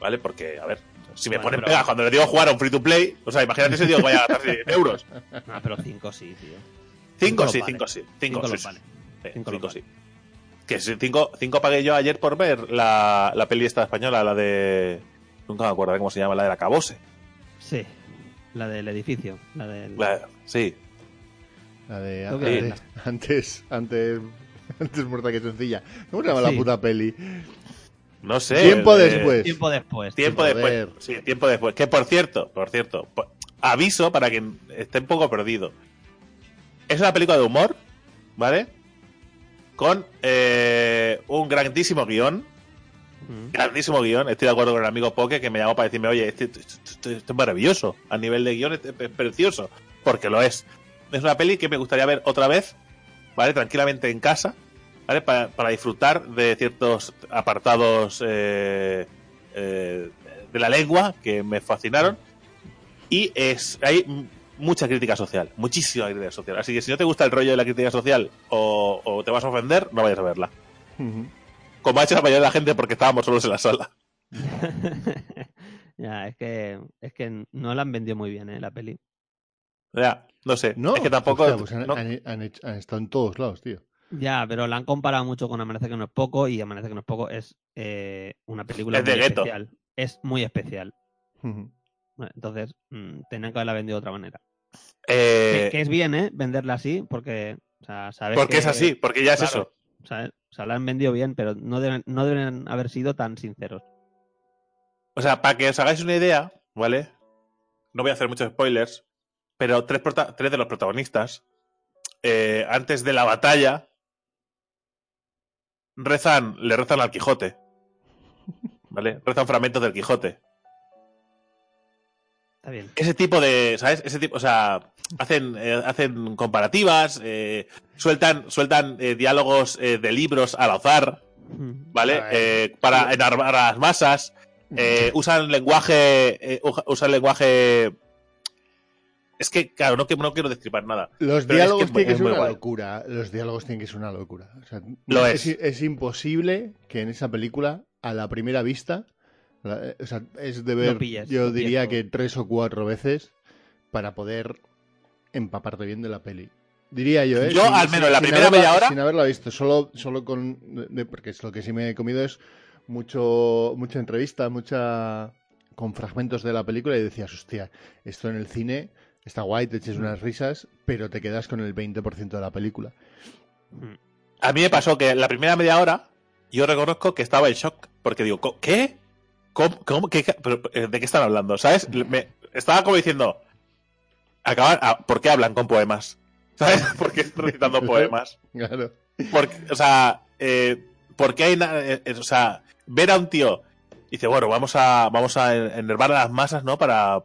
¿Vale? Porque, a ver, si me Bueno, ponen pero- pegas cuando le digo jugar a un free to play, o sea, imagínate ese tío que vaya a gastar 100 euros. Ah, pero cinco sí, tío. 5 los sí, vale. 5 sí. 5 Cinco sí. los sí. Que 5 pagué yo ayer por ver la, la peli esta española, la de. Nunca me acuerdo cómo se llama, la de la Cabose. Sí. La del edificio. La del. La- sí, La de que antes, antes, antes, antes muerta que sencilla. ¿Cómo se llama Sí. la puta peli? no sé. Tiempo de- después. Tiempo después. Tiempo después. Sí, tiempo después. Que por cierto, por cierto, aviso para quien esté un poco perdido. Es una película de humor, ¿vale? Con eh, un grandísimo guion. Mm. Grandísimo guion. Estoy de acuerdo con el amigo Poke que me llamó para decirme, oye, este, este- este- este es maravilloso. A nivel de guion es, es precioso. Porque lo es. Es una peli que me gustaría ver otra vez, ¿vale? Tranquilamente en casa, ¿vale? Para, para disfrutar de ciertos apartados eh, eh, de la lengua que me fascinaron. Y es hay mucha crítica social, muchísima crítica social. Así que si no te gusta el rollo de la crítica social o, o te vas a ofender, no vayas a verla. Ujú. Como ha hecho la mayoría de la gente porque estábamos solos en la sala. ya, es que, es que no la han vendido muy bien, ¿eh? La peli. Ya, no sé. No, es que tampoco. Hostia, pues han, no. han- han hecho- han estado en todos lados, tío. Ya, pero la han comparado mucho con Amanece que no es poco y Amanece que no es poco es eh, una película Es de gueto. especial. Es muy especial. Entonces, mm, tenían que haberla vendido de otra manera. Eh, que, que es bien, ¿eh? Venderla así porque, o sea, sabes porque que- es así, porque ya es claro, eso. ¿sabes? O sea, la han vendido bien, pero no deben, no deben haber sido tan sinceros. O sea, para que os hagáis una idea, ¿vale? No voy a hacer muchos spoilers, pero tres, prota- tres de los protagonistas, eh, antes de la batalla, rezan, le rezan al Quijote. ¿Vale? Rezan fragmentos del Quijote. Está bien. Ese tipo de, ¿sabes? Ese tipo, o sea, hacen, eh, hacen comparativas, eh, sueltan, sueltan eh, diálogos eh, de libros al azar, Mm. ¿vale? Eh, para enarmar a las masas. Eh, usan lenguaje. eh, usan lenguaje. Es que, claro, no, que- no quiero describir nada. Los es diálogos que es tienen que ser una guay. locura. Los diálogos tienen que ser una locura. O sea, Lo es. es. es imposible que en esa película, a la primera vista, la- o sea, es de ver, yo diría que tres o cuatro veces para poder empaparte bien de la peli. Diría yo, ¿eh? Yo, al menos, la primera haberla- media hora- Sin haberla visto, solo, solo con... de- porque es lo que sí me he comido es mucho mucha entrevista, mucha... con fragmentos de la película y decías, hostia, esto en el cine está guay, te eches unas risas, pero te quedas con el 20% de la película. Mm. A mí me pasó que la primera media hora, yo reconozco que estaba en shock, porque digo, "¿Co- ¿qué? ¿Cómo? cómo qué, eh, ¿De qué están hablando? ¿Sabes? Me, estaba como diciendo, acaban, ah, ¿por qué hablan con poemas? ¿Sabes? ¿Por qué están recitando poemas? Claro. Porque, o sea, eh, ¿por qué hay eh, eh, o sea, ver a un tío y dice, bueno, vamos a, vamos a enervar a las masas, ¿no? Para,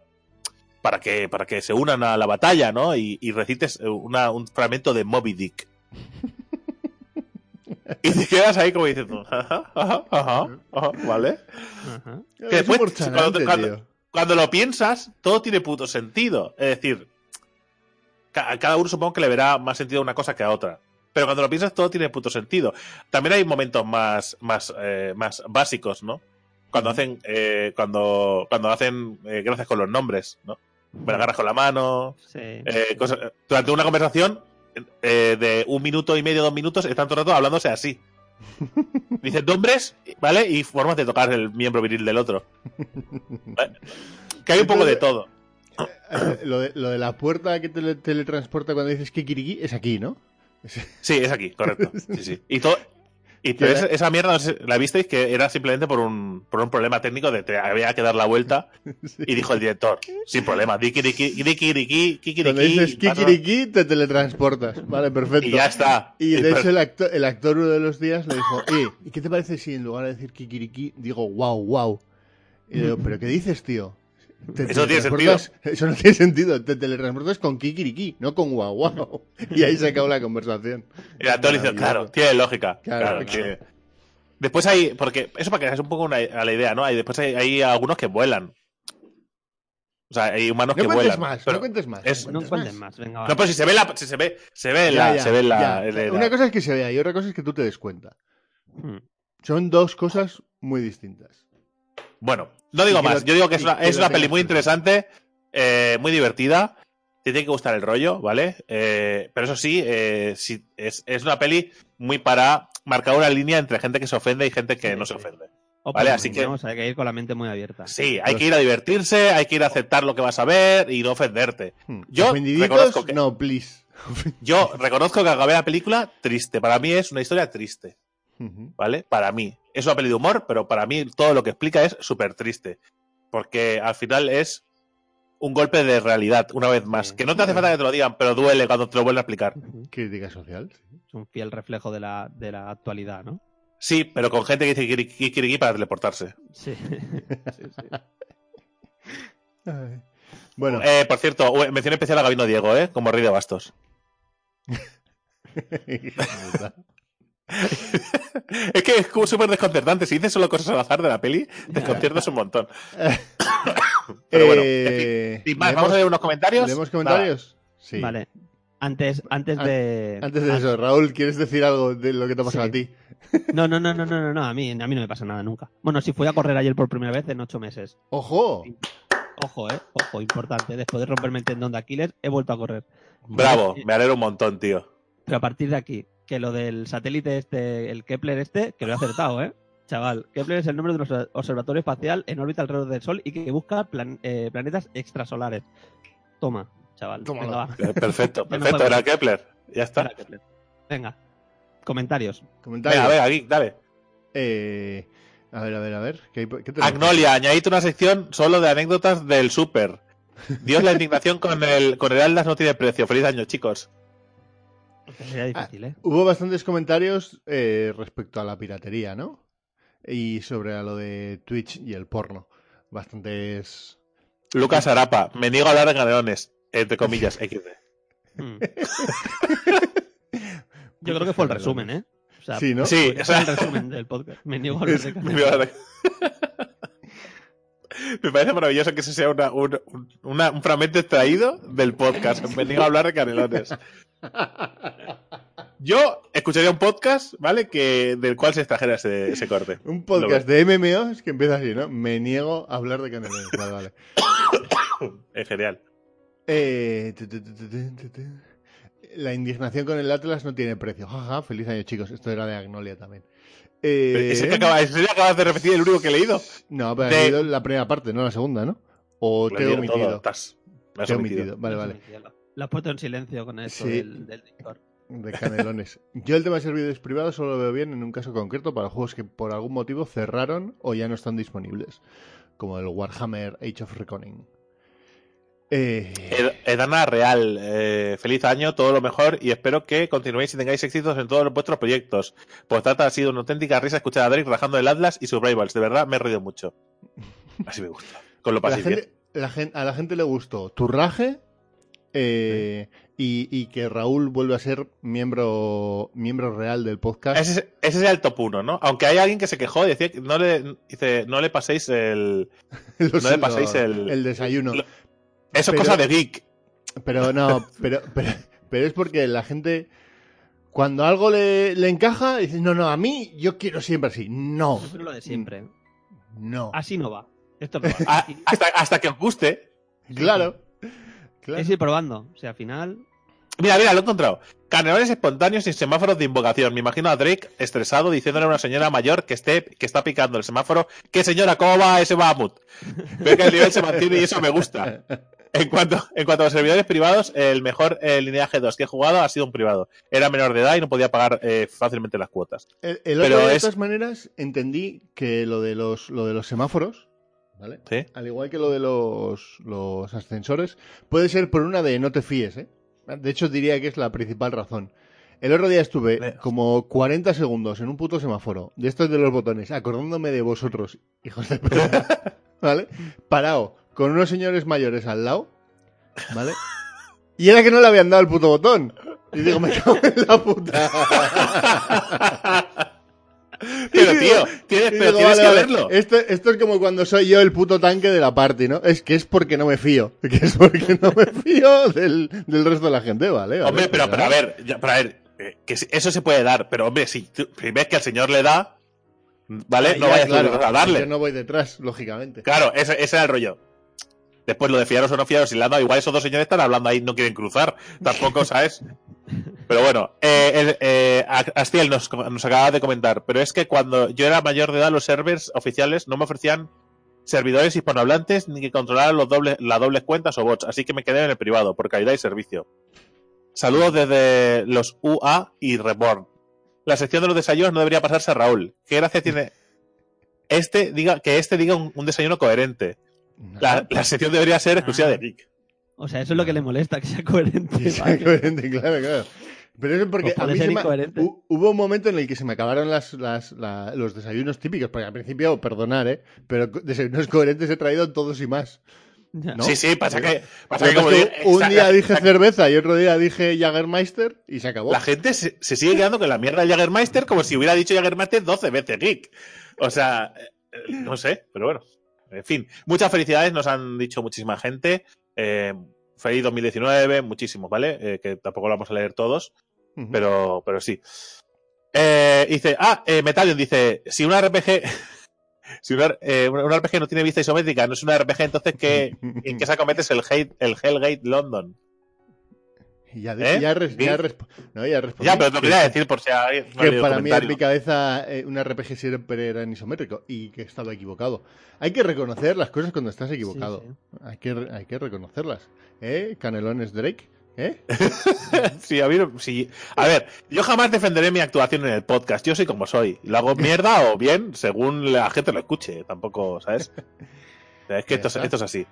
para que, para que se unan a la batalla, ¿no? Y, y recites eh, una- un fragmento de Moby Dick. y te quedas ahí como diciendo, ajá, ajá, ajá, ajá, ¿vale? Ajá. Que después, es cuando, humorchanante, cuando- tío. cuando lo piensas, todo tiene puto sentido. Es decir, a cada uno supongo que le verá más sentido a una cosa que a otra. Pero cuando lo piensas, todo tiene puto sentido. También hay momentos más, más, eh, más básicos, ¿no? Cuando hacen, eh, cuando, cuando hacen eh, gracias con los nombres, ¿no? Me la agarras con la mano. Sí. eh, cosas- durante una conversación eh, de un minuto y medio, dos minutos, están todo el rato hablándose así. Dicen nombres, ¿vale? Y formas de tocar el miembro viril del otro. ¿Vale? Que hay un poco de todo. Eh, Lo de, lo de la puerta que te teletransporta cuando dices kikiriki es aquí, ¿no? Sí, es aquí, correcto. Sí, sí. Y todo. Y pero esa, esa mierda, la visteis que era simplemente por un, por un problema técnico de te había que dar la vuelta Sí. y dijo el director, sin problema, Cuando dices kikiriki, te teletransportas. Vale, perfecto. y ya está. Y de hecho el actor, el actor uno de los días le dijo, "Eh, ¿y qué te parece si en lugar de decir kikiriki digo wow, wow? Y le digo, ¿pero qué dices, tío? Te Eso no tiene teletransportas- Eso no tiene sentido. Te teletransportas con kikiriki, no con wow. Y ahí se acabó la conversación. Y actor dice, claro, tiene lógica. Claro, Claro, claro. que- Después hay, porque eso para que hagas un poco una, a la idea, ¿no? Hay, después hay, hay algunos que vuelan. O sea, hay humanos No que cuentes vuelan. más, pero- no cuentes más. es- No cuentes más, venga. No, pero si se ve la, si se ve, se ve Ya, la, ya, se ve la, Una la- cosa es que se vea y otra cosa es que tú te des cuenta. Mm. Son dos cosas muy distintas. Bueno, no digo más. lo- Yo digo que es una, es peli muy interesante, eh, muy divertida. Te tiene que gustar el rollo, ¿vale? Eh, pero eso sí, eh, sí, es, es una peli muy para marcar una línea entre gente que se ofende y gente que Sí, no se ofende. Vale, así que- hay que ir con la mente muy abierta. Sí, hay que ir a divertirse, hay que ir a aceptar lo que vas a ver y no ofenderte. Hmm. Yo ¿Ofendiditos? reconozco que- No, please. Yo reconozco que acabé la película triste. Para mí es una historia triste. ¿vale? Para mí. Es una peli de humor, pero para mí todo lo que explica es súper triste. Porque al final es un golpe de realidad, una vez más. Que no te hace falta que te lo digan, pero duele cuando te lo vuelven a explicar. Crítica social. sí. Es un fiel reflejo de la, de la actualidad, ¿no? Sí, pero con gente que dice kikiriki para teleportarse. Sí. Sí, sí. Bueno, Eh, por cierto, mención especial a Gabino Diego, ¿eh? Como rey de bastos. es que es como súper desconcertante. Si dices solo cosas al azar de la peli, desconciertas un montón. Pero bueno, Eh, Sin más, ¿leemos- vamos a ver unos comentarios. ¿Leemos comentarios? Sí. Vale. Antes, antes An- de. Antes de eso, Raúl, ¿quieres decir algo de lo que te ha pasado Sí. a ti? No, no, no, no, no, no, no, a mí, a mí no me pasa nada nunca. Bueno, sí fui a correr ayer por primera vez en ocho meses. ¡Ojo! ojo, eh, ojo, importante. Después de romperme el tendón de Aquiles, he vuelto a correr. Bravo, Eh, me alegro un montón, tío. Pero a partir de aquí, que lo del satélite este, el Kepler este, que lo he acertado, ¿eh? Chaval, Kepler es el nombre de un observatorio espacial en órbita alrededor del Sol y que busca plan- eh, planetas extrasolares. Toma, chaval. Tómalo. Venga, va. Eh, Perfecto, no perfecto, era Kepler. Ya está. Kepler. Venga, comentarios. Comentarios. Venga, venga, Geek, dale. Eh, a ver, a ver, a ver. ¿qué, qué? Agnolia, añadite una sección solo de anécdotas del Super. Dios, la indignación con el, con el Atlas no tiene precio. Feliz año, chicos. Sería difícil, ¿eh? Hubo bastantes comentarios eh, respecto a la piratería, ¿no? Y sobre a lo de Twitch y el porno. Bastantes. Lucas Arapa, me niego a hablar de galeones. Entre comillas, XD. Mm. Yo creo que fue el resumen, ¿eh? O sea, Sí, ¿no? Sí, o sea- el resumen del podcast. Me niego a hablar de Me Me parece maravilloso que ese sea una- un, un- una- un fragmento extraído del podcast. Me niego a hablar de canelones. Yo escucharía un podcast, ¿vale? Que, del cual se extrajera ese, ese corte. Un podcast de MMOs que empieza así, ¿no? Me niego a hablar de canelones. Vale, vale. Es genial. Eh, tu, tu, tu. La indignación con el Atlas no tiene precio. Jaja, feliz año, chicos. Esto era de Agnolia también. Eh, ¿Es el que acaba- ¿En serio acabas de repetir el único que he leído? No, pero de- he leído la primera parte, no la segunda, ¿no? O te he omitido. estás- me has Te he omitido. omitido. Vale, vale. Lo has puesto en silencio con esto Sí. del, del Discord. De canelones. Yo el tema de servidores privados solo lo veo bien en un caso concreto para juegos que por algún motivo cerraron o ya no están disponibles. Como el Warhammer Age of Reckoning. Eh, Ed- Edana Real, eh, feliz año, todo lo mejor y espero que continuéis y tengáis éxitos en todos vuestros proyectos. Pues trata ha sido una auténtica risa escuchar a Drake rajando el Atlas y sus rivals. De verdad, me he reído mucho. Así me gusta. Con lo gen- a la gente le gustó tu raje eh, y, y que Raúl vuelve a ser miembro, miembro real del podcast. Ese, ese es el top 1, ¿no? Aunque hay alguien que se quejó y decía que no le, dice, no le paséis el... Los- no le paséis los- el- el desayuno. lo- Eso Pero- es cosa de geek. Pero no, pero, pero, pero es porque la gente, cuando algo le, le encaja, dice, no, no, a mí yo quiero siempre así. No, Yo lo de siempre. no. Así no va. Esto no va. A- hasta, hasta que os guste. Claro. claro. Es ir probando. O sea, al final. Mira, mira, lo he encontrado. Canelones espontáneos sin semáforos de invocación. Me imagino a Drake estresado diciéndole a una señora mayor que esté que está picando el semáforo. ¿Qué señora? ¿Cómo va ese Bahamut? Veo que el nivel se mantiene y eso me gusta. En cuanto, en cuanto a los servidores privados, el mejor eh, lineaje 2 que he jugado ha sido un privado. Era menor de edad y no podía pagar eh, fácilmente las cuotas. El, el Pero otro, de es- todas maneras, entendí que lo de los, lo de los semáforos, ¿vale? ¿Sí? Al igual que lo de los, los ascensores, puede ser por una de no te fíes, ¿eh? De hecho, diría que es la principal razón. El otro día estuve Ve- como 40 segundos en un puto semáforo, de estos de los botones, acordándome de vosotros, hijos de puta, ¿vale? Parado, con unos señores mayores al lado, ¿vale? Y era que no le habían dado el puto botón. Y digo, me cago en la puta. Pero tío, tienes, pero digo, tienes vale, que vale, verlo. Esto, esto es como cuando soy yo el puto tanque de la party, ¿no? Es que es porque no me fío. Que es porque no me fío del, del resto de la gente, ¿vale? vale, Hombre, pero, pero a ver, ya, pero a ver, eh, que eso se puede dar, pero hombre, si, tú- si ves que al señor le da, ¿vale? Ah, no ya, vayas claro, a darle. Yo no voy detrás, lógicamente. Claro, ese, ese era el rollo. Después lo de fiaros o no fiaros, si le han dado, igual esos dos señores están hablando ahí, no quieren cruzar. Tampoco, ¿sabes? Pero bueno, eh, eh, Astiel nos, nos acaba de comentar, pero es que cuando yo era mayor de edad, los servers oficiales no me ofrecían servidores hispanohablantes ni que controlaran los dobles, las dobles cuentas o bots, así que me quedé en el privado, por calidad y servicio. Saludos desde los UA y Reborn. La sección de los desayunos no debería pasarse a Raúl. ¿Qué gracia tiene este diga que este diga un, un desayuno coherente? La, la sección debería ser exclusiva de Geek. O sea, eso es lo que le molesta, que sea coherente. Que sea vale. coherente, claro, claro. Pero es porque Pues a mí se me- hubo un momento en el que se me acabaron las, las- la- los desayunos típicos, porque al principio, perdonar, ¿eh? Pero desayunos coherentes he traído todos y más. Sí, sí, pasa que, pasa Lo que que como pasa digo, es que un día dije cerveza y otro día dije Jagermeister y se acabó. La gente se, se sigue quedando con la mierda del Jagermeister como si hubiera dicho Jagermeister 12 veces Geek. O sea, eh, no sé, pero bueno. En fin, muchas felicidades, nos han dicho muchísima gente. Eh, feliz 2019, muchísimos, ¿vale? Eh, que tampoco lo vamos a leer todos, pero, pero sí. Eh, dice, ah, eh, Metalion dice, si un RPG, si una, eh, un RPG no tiene vista isométrica, no es una RPG, entonces ¿qué, ¿en qué saco metes el, hate, el Hellgate London? Y ya, ¿Eh? ya, res- ya ¿Sí? resp- no, ya respondí. Ya, pero te lo quería decir por si hay no que para mí en mi cabeza eh, un RPG siempre era en isométrico y que estaba equivocado. Hay que reconocer las cosas cuando estás equivocado. Sí, Hay, que, hay que reconocerlas. ¿Eh? Canelones Drake. ¿Eh? Sí, a, mí, sí. a ver, yo jamás defenderé mi actuación en el podcast. Yo soy como soy. Lo hago mierda o bien según la gente lo escuche. Tampoco, ¿sabes? Es que esto, esto es así.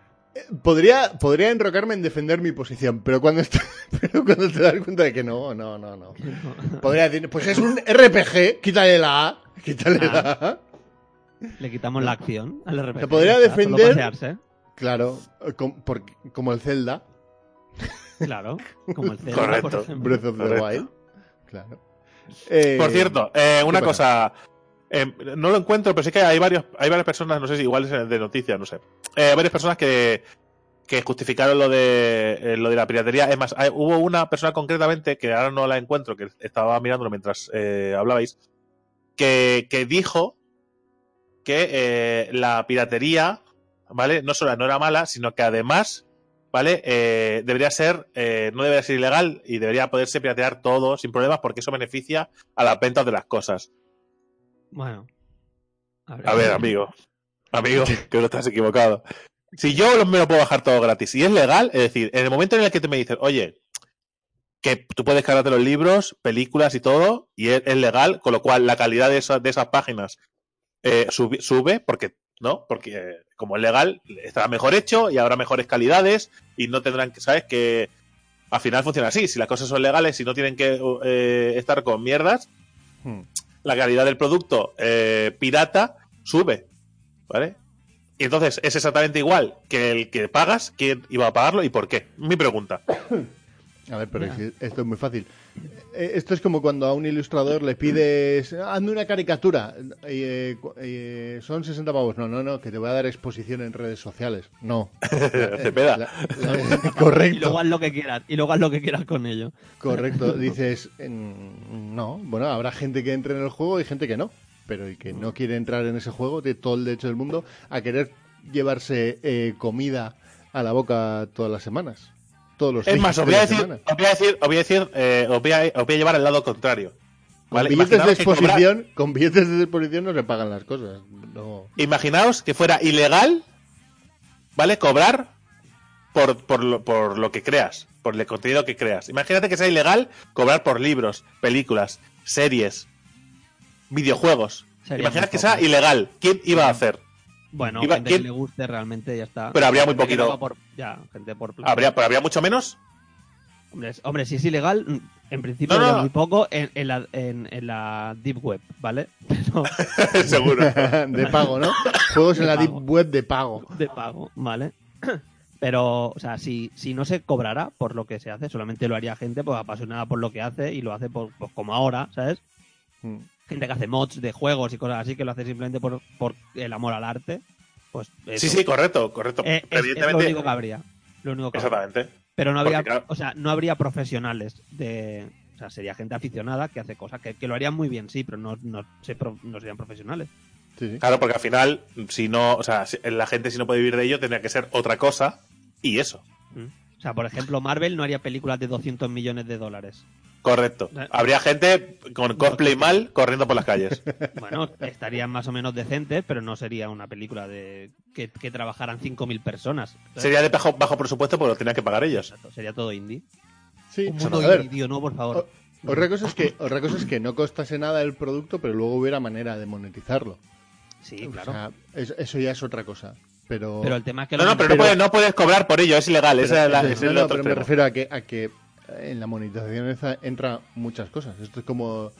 Podría, podría enrocarme en defender mi posición, pero cuando, pero cuando te das cuenta de que no, no, no, no. Podría decir, pues es un RPG, quítale la A, quítale Ah. la A. Le quitamos la acción al RPG. Te podría defender-. Claro, eh, com- porque- como el Zelda, Claro, como el Zelda, Correcto. por ejemplo. Breath of the Correcto. Wild. Claro. Eh, Por cierto, eh, una ¿qué cosa. Eh, no lo encuentro, pero sí que hay varios, hay varias personas, no sé si igual es de noticias, no sé. Eh, varias personas que, que justificaron lo de eh, lo de la piratería. Es más, hay- hubo una persona concretamente, que ahora no la encuentro, que estaba mirándolo mientras eh, hablabais, que, que dijo que la piratería, ¿vale? No solo no era mala, sino que además, ¿vale? Debería ser, eh, no debería ser ilegal y debería poderse piratear todo sin problemas porque eso beneficia a las ventas de las cosas. Bueno. A ver, A ver, amigo. Amigo, que no estás equivocado. Si yo lo- me lo puedo bajar todo gratis y es legal, es decir, en el momento en el que tú me dices, oye, que tú puedes cargarte los libros, películas y todo, y es, es legal, con lo cual la calidad de, esas de esas páginas eh, sube, sube, porque, ¿no? Porque eh, como es legal, estará mejor hecho y habrá mejores calidades y no tendrán que, ¿sabes? Que al final funciona así. Si las cosas son legales y no tienen que eh, estar con mierdas, hmm. La calidad del producto eh, pirata sube, ¿vale? Y entonces es exactamente igual que el que pagas, quién iba a pagarlo y por qué. Mi pregunta. A ver, pero que esto es muy fácil. Eh, Esto es como cuando a un ilustrador le pides, hazme una caricatura, y, eh, eh, son 60 pavos. No, no, no, que te voy a dar exposición en redes sociales. No. Cepeda. La- la- Y correcto, luego haz lo que quieras. Y luego haz lo que quieras con ello. correcto. Dices, no, bueno, habrá gente que entre en el juego y gente que no. Pero el que no quiere entrar en ese juego tiene todo el derecho del mundo a querer llevarse eh, comida a la boca todas las semanas. Todos los Es más, os voy a decir, os voy a decir, os voy a decir, eh, os voy a, os voy a llevar al lado contrario. Con billetes de Imaginaos que cobrar- exposición, con billetes de exposición no se pagan las cosas. No. imaginaos que fuera ilegal, ¿vale? Cobrar por, por, lo, por lo que creas, por el contenido que creas. Imagínate que sea ilegal cobrar por libros, películas, series, videojuegos. Sería Imagínate que sea ilegal. ¿Quién iba a hacer? Bueno, Iba- gente ¿quién- que le guste realmente ya está. Pero habría muy Gente poquito. por- ya, gente por. ¿Habría, pero habría mucho menos? Hombre, hombre, si es ilegal, en principio No, muy poco en, en la, en, en la Deep Web, ¿vale? Pero Seguro. de pago, ¿no? Juegos en la pago. Deep Web de pago. de pago, ¿vale? Pero, o sea, si, si no se cobrara por lo que se hace, solamente lo haría gente pues, apasionada por lo que hace y lo hace por, pues, como ahora, ¿sabes? Gente que hace mods de juegos y cosas así, que lo hace simplemente por, por el amor al arte. Pues Sí, eso. sí, correcto, correcto. Eh, es- es, lo Evidentemente. único que habría. Lo único que habría. Exactamente. Pero no habría, Porque, claro- o sea, no habría profesionales de, o sea, sería gente aficionada que hace cosas que, que lo harían muy bien, sí, pero no, no, se no serían profesionales. Sí, sí. Claro, porque al final, si no, o sea, si- la gente si no puede vivir de ello, tendría que ser otra cosa y eso. ¿Mm? O sea, por ejemplo, Marvel no haría películas de 200 millones de dólares. Correcto. Eh. Habría gente con cosplay mal corriendo por las calles. Bueno, estarían más o menos decentes, pero no sería una película de que, que trabajaran 5.000 personas. Sería de bajo, bajo presupuesto, porque lo tenían que pagar ellos. Exacto, sería todo indie. Sí, Un mundo ver, indie, tío, no, por favor. otra cosa es que otra cosa es que no costase nada el producto, pero luego hubiera manera de monetizarlo. Sí, O claro. sea, eso, eso ya es otra cosa. Pero, pero el tema es que No, lo no, pero, no, Pero- puedes, no puedes cobrar por ello, es ilegal. pero- esa es la- eso- ese es no, el no, otro pero me refiero a que, a que en la monetización esa entra muchas cosas. Esto es como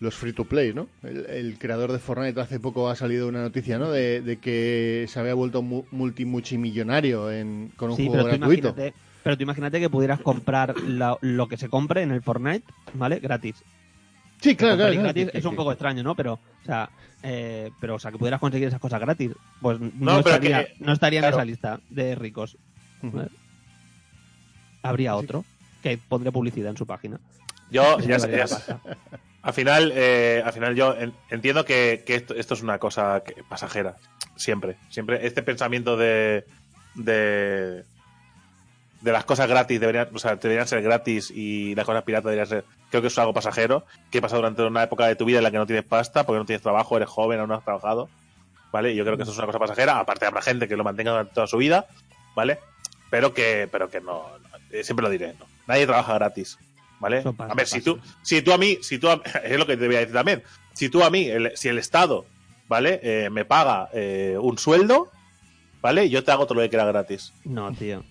los free to play, ¿no? El, el creador de Fortnite hace poco ha salido una noticia, ¿no? De, de que se había vuelto mu- multimuchimillonario en, con un Sí, juego pero gratuito. pero tú imagínate que pudieras comprar la- lo que se compre en el Fortnite, ¿vale? Gratis. Sí, claro, claro. claro, gratis que- es un poco extraño, ¿no? Pero, o sea, eh, pero, o sea, que pudieras conseguir esas cosas gratis, pues no, estaría, que- no estaría claro. en esa lista de ricos. Habría otro que pondría publicidad en su página. Yo, ya, ya- pasta. Al final, eh, al final yo en- entiendo que, que esto, esto es una cosa que- pasajera. Siempre. Siempre. Este pensamiento de. de. de las cosas gratis deberían, o sea, deberían ser gratis y las cosas piratas deberían ser. Creo que es algo pasajero. Que pasa durante una época de tu vida en la que no tienes pasta, porque no tienes trabajo, eres joven, aún no has trabajado. ¿Vale? Y yo creo que eso es una cosa pasajera. Aparte habrá gente que lo mantenga durante toda su vida. ¿Vale? Pero que, pero que no. no, eh, siempre lo diré, ¿no? Nadie trabaja gratis. ¿Vale? A ver, si tú, si tú a mí, si tú a- es lo que te voy a decir también. Si tú a mí, el- si el Estado, ¿vale? Eh, me paga eh, un sueldo, ¿vale? Yo te hago todo lo que quiera gratis. No, tío.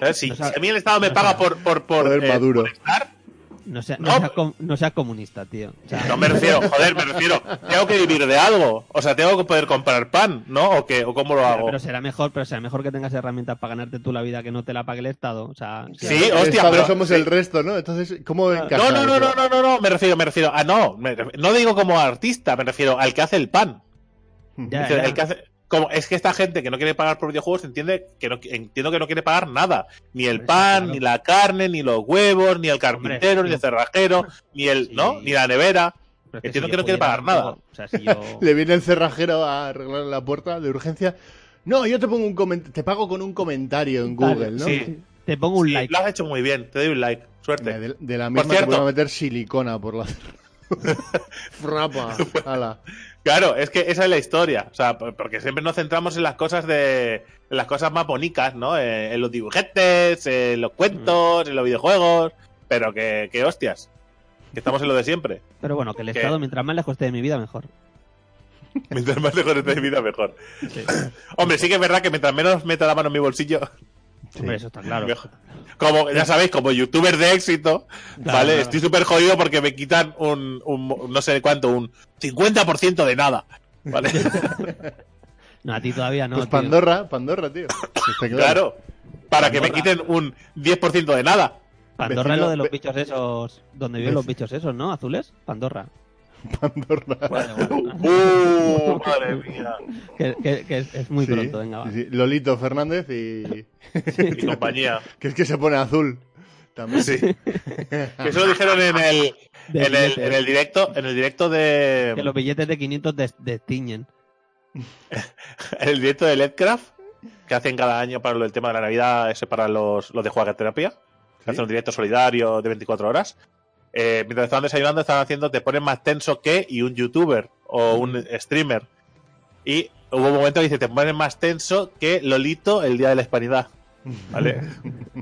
¿Sabes? Si, No si a mí el Estado me no paga por, por, por, eh, Maduro. por estar, No, sea, No, seas comunista, tío. O sea, no me refiero, joder, me refiero, tengo que vivir de algo. O sea, tengo que poder comprar pan, ¿no? ¿O, qué, o cómo lo pero, hago? pero será mejor, pero será mejor que tengas herramientas para ganarte tú la vida que no te la pague el Estado. O sea, Sí, El hostia, Estado pero- somos sí. el resto, ¿no? Entonces, ¿cómo encaja No, no, no, no, no, no, no, me refiero, me refiero. Ah, no, me no digo como artista, me refiero al que hace el pan. Ya, decir, ya. el que hace- como, es que esta gente que no quiere pagar por videojuegos entiende que no, entiendo que no quiere pagar nada. Ni el pan, claro. ni la carne, ni los huevos, ni el carpintero, Hombre, ni el cerrajero, ni el, Sí. ¿no? Ni la nevera. Entiendo si que no quiere pagar nada. digo, O sea, si yo... Le viene el cerrajero a arreglar la puerta de urgencia. No, yo te pongo un coment- te pago con un comentario en Google, ¿no? Sí. Te pongo un Sí, like. Lo has hecho muy bien, te doy un like. Suerte. De, de la misma Por te cierto. puedo meter silicona por la frapa. Ala. Claro, es que esa es la historia. O sea, por- porque siempre nos centramos en las cosas de. en las cosas más bonitas, ¿no? Eh, en los dibujetes, en los cuentos, en los videojuegos. Pero que, que hostias. Que estamos en lo de siempre. Pero bueno, que el. Estado, mientras más lejos esté de mi vida, mejor. Mientras más lejos esté de mi vida, mejor. Sí. Hombre, sí que es verdad que mientras menos meta la mano en mi bolsillo, Hombre, eso está claro. Como, ya sabéis, como youtuber de éxito, Claro, ¿vale? claro. Estoy súper jodido porque me quitan un, un, no sé cuánto, un 50% de nada. ¿Vale? No, a ti todavía no. pues tío. Pandorra, Pandorra, tío. Está claro. claro. Para que me quiten un 10% de nada. Pandorra es lo de los bichos esos. Donde viven los bichos esos, ¿no? ¿Azules? Pandorra. Pandorra. Vale, bueno. ¡Uh! Madre mía. que que- que es, es muy Sí, pronto, venga, va. sí. Lolito Fernández y. Y compañía. que es que se pone azul. También. Sí. Que eso lo dijeron en el, en el, billetes. en el directo, en el directo de. Que los billetes de 500 des- destiñen. En el directo de Ledcraft, que hacen cada año para lo del tema de la Navidad, ese para los, los de Juagaterapia, que Sí. hacen un directo solidario de 24 horas. Eh, mientras estaban desayunando, estaban haciendo Te ponen más tenso que y un youtuber o un streamer. Y hubo un momento que dice: Te ponen más tenso que Lolito el día de la hispanidad. ¿Vale?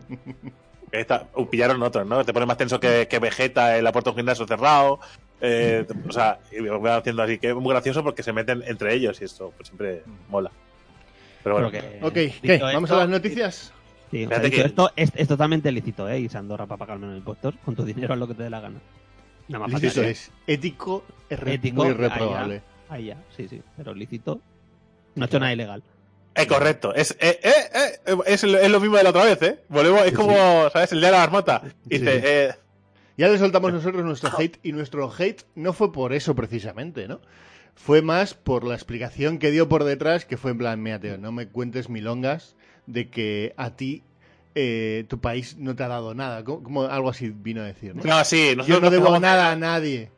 Esta- uh, pillaron otros, ¿no? Te ponen más tenso que, que Vegeta en la puerta de un gimnasio cerrado. Eh, o sea, y me voy haciendo así que es muy gracioso porque se meten entre ellos y esto pues, siempre mola. Pero bueno, Pero que, Ok. ¿Vamos a las noticias? Sí, o sea, Fíjate dicho que- esto es, es totalmente lícito, ¿eh? A Andorra para pagar menos impuestos. Con tu dinero es lo que te dé la gana. Nada más Lícito fácil, ¿eh? es ético, es re- Ético, muy ahí ya. reprobable. Ahí ya, sí, sí. Pero lícito. No ha hecho nada ilegal. es correcto. Es, eh, eh, eh, es, lo- es lo mismo de la otra vez, ¿eh? Volvemos, es Sí, como, ¿sabes? El día de la marmota. Dice, Sí. eh, Ya le soltamos nosotros nuestro hate y nuestro hate no fue por eso precisamente, ¿no? Fue más por la explicación que dio por detrás, que fue en plan, mira, tío, no me cuentes milongas de que a ti eh, tu país no te ha dado nada. Como, como algo así vino a decir, ¿no? no, sí, Yo no debo nada a nadie.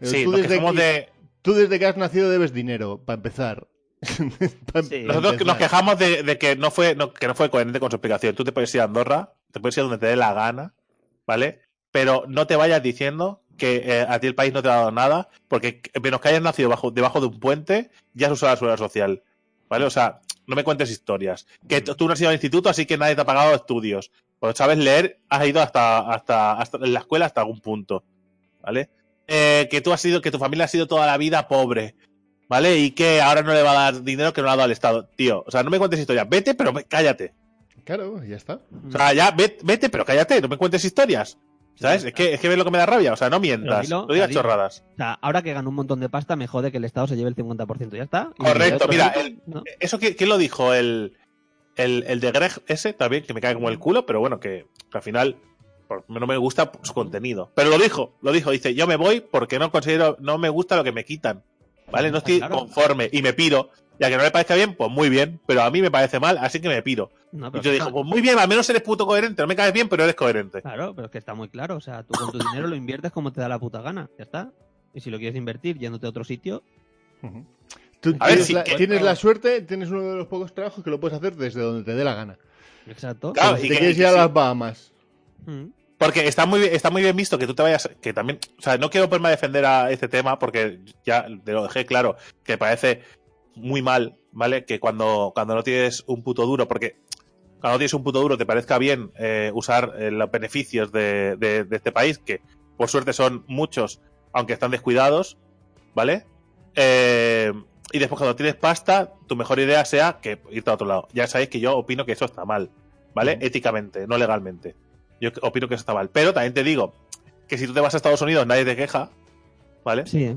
Sí, tú, desde que, de, tú desde que has nacido debes dinero, para empezar. Pa- Sí. pa nosotros nos quejamos de, de que no fue no, que no fue coherente con su explicación. Tú te puedes ir a Andorra, te puedes ir a donde te dé la gana, ¿vale? Pero no te vayas diciendo que eh, a ti el país no te ha dado nada, porque que- menos que hayas nacido bajo, debajo de un puente, ya has usado la seguridad social, ¿vale? O sea, no me cuentes historias. Que t- tú no has ido al instituto, así que nadie te ha pagado estudios. Pues sabes leer, has ido hasta, hasta, hasta en la escuela hasta algún punto, ¿vale? Eh, que tú has sido, que tu familia ha sido toda la vida pobre, ¿vale? Y que ahora no le va a dar dinero que no le ha dado al Estado. Tío, o sea, no me cuentes historias. Vete, pero cállate. Claro, ya está. O sea, ya, ve- vete, pero cállate, no me cuentes historias. ¿Sabes? Es que, es que ves lo que me da rabia. O sea, no mientas. dilo, no digas dilo. chorradas. O sea, ahora que gano un montón de pasta, me jode que el Estado se lleve el 50%. Ya está. Y Correcto, mira, sitio, el- ¿no? Eso, ¿quién, quién lo dijo? El, el, el de Greg ese también, que me cae como el culo, pero bueno, que, que al final por- no me gusta su contenido. Pero lo dijo, lo dijo. Dice, yo me voy porque no considero, no me gusta lo que me quitan. ¿Vale? No estoy Claro. conforme y me piro. Y a que no le parezca bien, pues muy bien. Pero a mí me parece mal, así que me piro. No, Y yo está- digo, pues muy bien, al menos eres puto coherente. No me caes bien, pero eres coherente. Claro, pero es que está muy claro. O sea, tú con tu dinero lo inviertes como te da la puta gana. Ya está. Y si lo quieres invertir yéndote a otro sitio. Tú A ver, tienes, sí, la, que- tienes la suerte, tienes uno de los pocos trabajos que lo puedes hacer desde donde te dé la gana. exacto. Claro, si te que- quieres ir a sí. las Bahamas. Mm. Porque está muy, está muy bien visto que tú te vayas. Que también. O sea, no quiero ponerme a defender a este tema porque ya te lo dejé claro que parece muy mal, ¿vale? Que cuando, cuando no tienes un puto duro, porque cuando no tienes un puto duro te parezca bien eh, usar eh, los beneficios de, de- de este país, que por suerte son muchos, aunque están descuidados, ¿vale? Eh, y después cuando tienes pasta, tu mejor idea sea que irte a otro lado. Ya sabéis que yo opino que eso está mal, ¿vale? Éticamente, no legalmente. Yo opino que eso está mal. Pero también te digo que si tú te vas a Estados Unidos nadie te queja, ¿vale? Sí, ¿eh?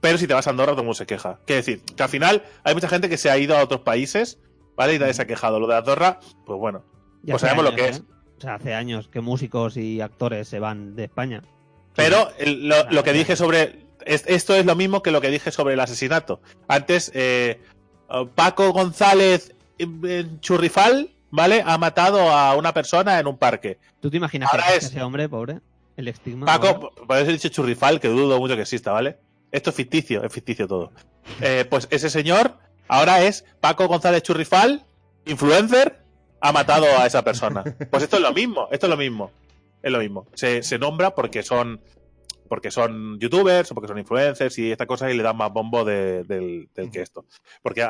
Pero si te vas a Andorra todo el mundo se queja. Quiere decir, que al final hay mucha gente que se ha ido a otros países, ¿vale? Y nadie se ha quejado. Lo de Andorra, pues bueno. Ya Pues sabemos lo que es. ¿eh? O sea, hace años que músicos y actores se van de España. Pero el- lo, lo que dije sobre. es- esto es lo mismo que lo que dije sobre el asesinato. Antes, eh, Paco González eh, Churrifal, ¿vale? Ha matado a una persona en un parque. ¿Tú te imaginas Ahora que es- ese hombre, pobre? El estigma. Paco, por eso he dicho Churrifal, que dudo mucho que exista, ¿vale? Esto es ficticio, es ficticio todo. Eh, pues ese señor ahora es Paco González Churrifal, influencer, ha matado a esa persona. Pues esto es lo mismo, esto es lo mismo. Es lo mismo. Se, se nombra porque son porque son youtubers o porque son influencers y estas cosas y le dan más bombo de- del, del que esto. Porque,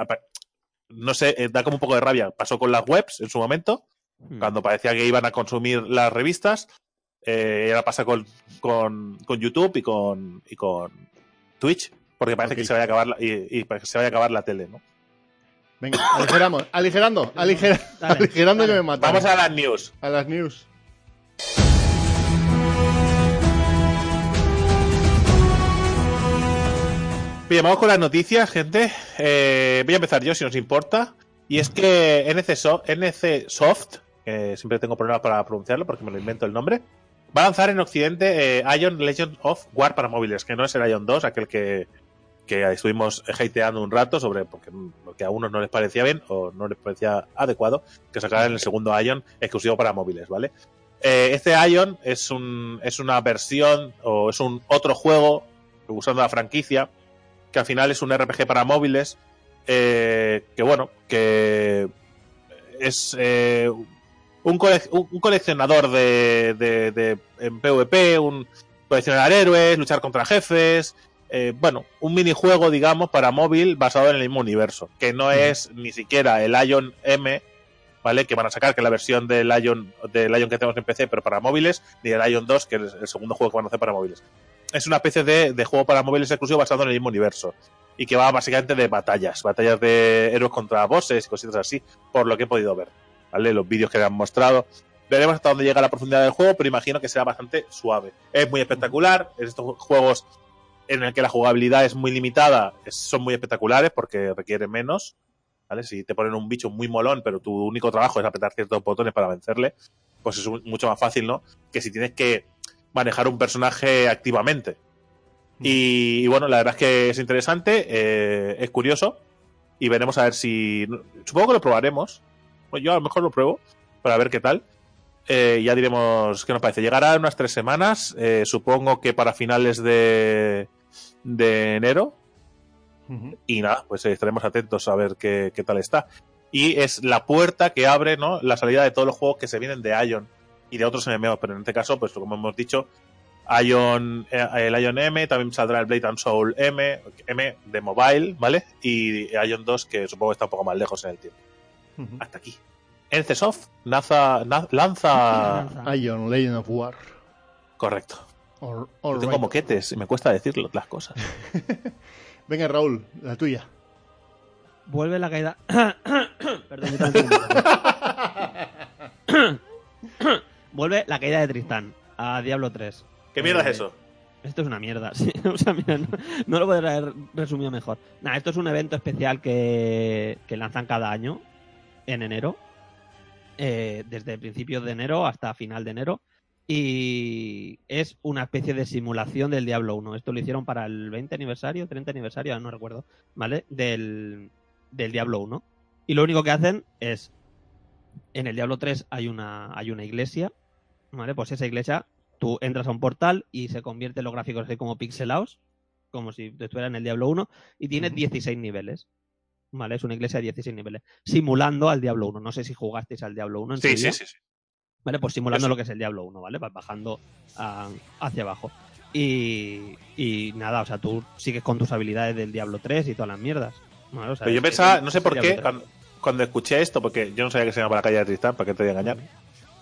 no sé, eh, da como un poco de rabia. Pasó con las webs en su momento, Mm. cuando parecía que iban a consumir las revistas. Eh, y ahora pasa con, con, con YouTube y con, y con Twitch, porque parece que se vaya a acabar la, y, se vaya a acabar la tele, ¿no? Venga, aligeramos, aligerando, aligera- Dale, aligerando dale. que me matan. Vamos a las news. a las news. Bien, vamos con las noticias, gente. Eh, voy a empezar yo, si nos importa. Y es que NC, So- NC Soft, siempre tengo problemas para pronunciarlo porque me lo invento el nombre, va a lanzar en Occidente eh, Ion Legend of War para móviles, que no es el Ion 2, aquel que, que estuvimos hateando un rato sobre porque, porque a unos no les parecía bien o no les parecía adecuado que sacaran el segundo Ion exclusivo para móviles, ¿vale? Eh, este Ion es, un, es una versión o es un otro juego usando la franquicia que al final es un RPG para móviles, eh, que bueno, que es eh, un, cole- un- un coleccionador de, de- de- en PvP, un coleccionar héroes, luchar contra jefes, eh, bueno, un minijuego, digamos, para móvil basado en el mismo universo, que no es ni siquiera el Ion M, ¿vale? Que van a sacar, que es la versión del Ion, del Ion que tenemos en PC, pero para móviles, ni el Ion 2, que es el segundo juego que van a hacer para móviles es una especie de, de juego para móviles exclusivo basado en el mismo universo. Y que va básicamente de batallas, batallas de héroes contra bosses y cositas así, por lo que he podido ver. ¿Vale? Los vídeos que me han mostrado. Veremos hasta dónde llega la profundidad del juego, pero imagino que será bastante suave. Es muy espectacular. En estos juegos en el que la jugabilidad es muy limitada, son muy espectaculares porque requieren menos. ¿Vale? Si te ponen un bicho muy molón, pero tu único trabajo es apretar ciertos botones para vencerle, pues es mucho más fácil, ¿no? Que si tienes que manejar un personaje activamente. Y, y bueno, la verdad es que es interesante, eh, es curioso y veremos a ver si... Supongo que lo probaremos. Yo a lo mejor lo pruebo para ver qué tal. Eh, ya diremos qué nos parece. Llegará en unas tres semanas, eh, supongo que para finales de, de enero. Y nada, pues estaremos atentos a ver qué, qué tal está. Y es la puerta que abre ¿no? la salida de todos los juegos que se vienen de Ion y de otros MMOs, pero en este caso, pues como hemos dicho, Ion, eh, el Ion M, también saldrá el Blade and Soul M, M de mobile, ¿vale? Y Ion 2, que supongo que está un poco más lejos en el tiempo. Hasta aquí. NCSoft lanza, na- lanza... Ion, Legend of War. Correcto. All- Yo all tengo right. moquetes y me cuesta decir las cosas. Venga, Raúl, la tuya. Vuelve la caída. Perdón, Vuelve la caída de Tristán a Diablo 3. ¿Qué mierda Eh, es eso? Esto es una mierda, sí. O sea, mira, no, no lo podría haber resumido mejor. Nada, esto es un evento especial que, que lanzan cada año, en enero. eh, desde principios de enero hasta final de enero. Y es una especie de simulación del Diablo 1. Esto lo hicieron para el 20 aniversario, 30 aniversario, no recuerdo, ¿vale? Del, del Diablo 1. Y lo único que hacen es. En el Diablo 3 hay una, hay una iglesia, ¿vale? Pues esa iglesia tú entras a un portal y se convierten los gráficos así como pixelados, como si estuviera en el Diablo 1, y tiene Ujú. 16 niveles. ¿Vale? Es una iglesia de 16 niveles, simulando al Diablo 1. No sé si jugasteis al Diablo 1 en Sí, sí, sí, sí. ¿vale? Pues simulando Eso. lo que es el Diablo 1, ¿vale? Vas bajando hacia abajo. Y, y nada, o sea, tú sigues con tus habilidades del Diablo 3 y todas las mierdas. ¿vale? O sea, Pero yo es- pensaba, no sé por qué, 3. cuando, cuando escuché esto, porque yo no sabía que se llamaba la calle de Tristán, ¿para qué te voy a engañar?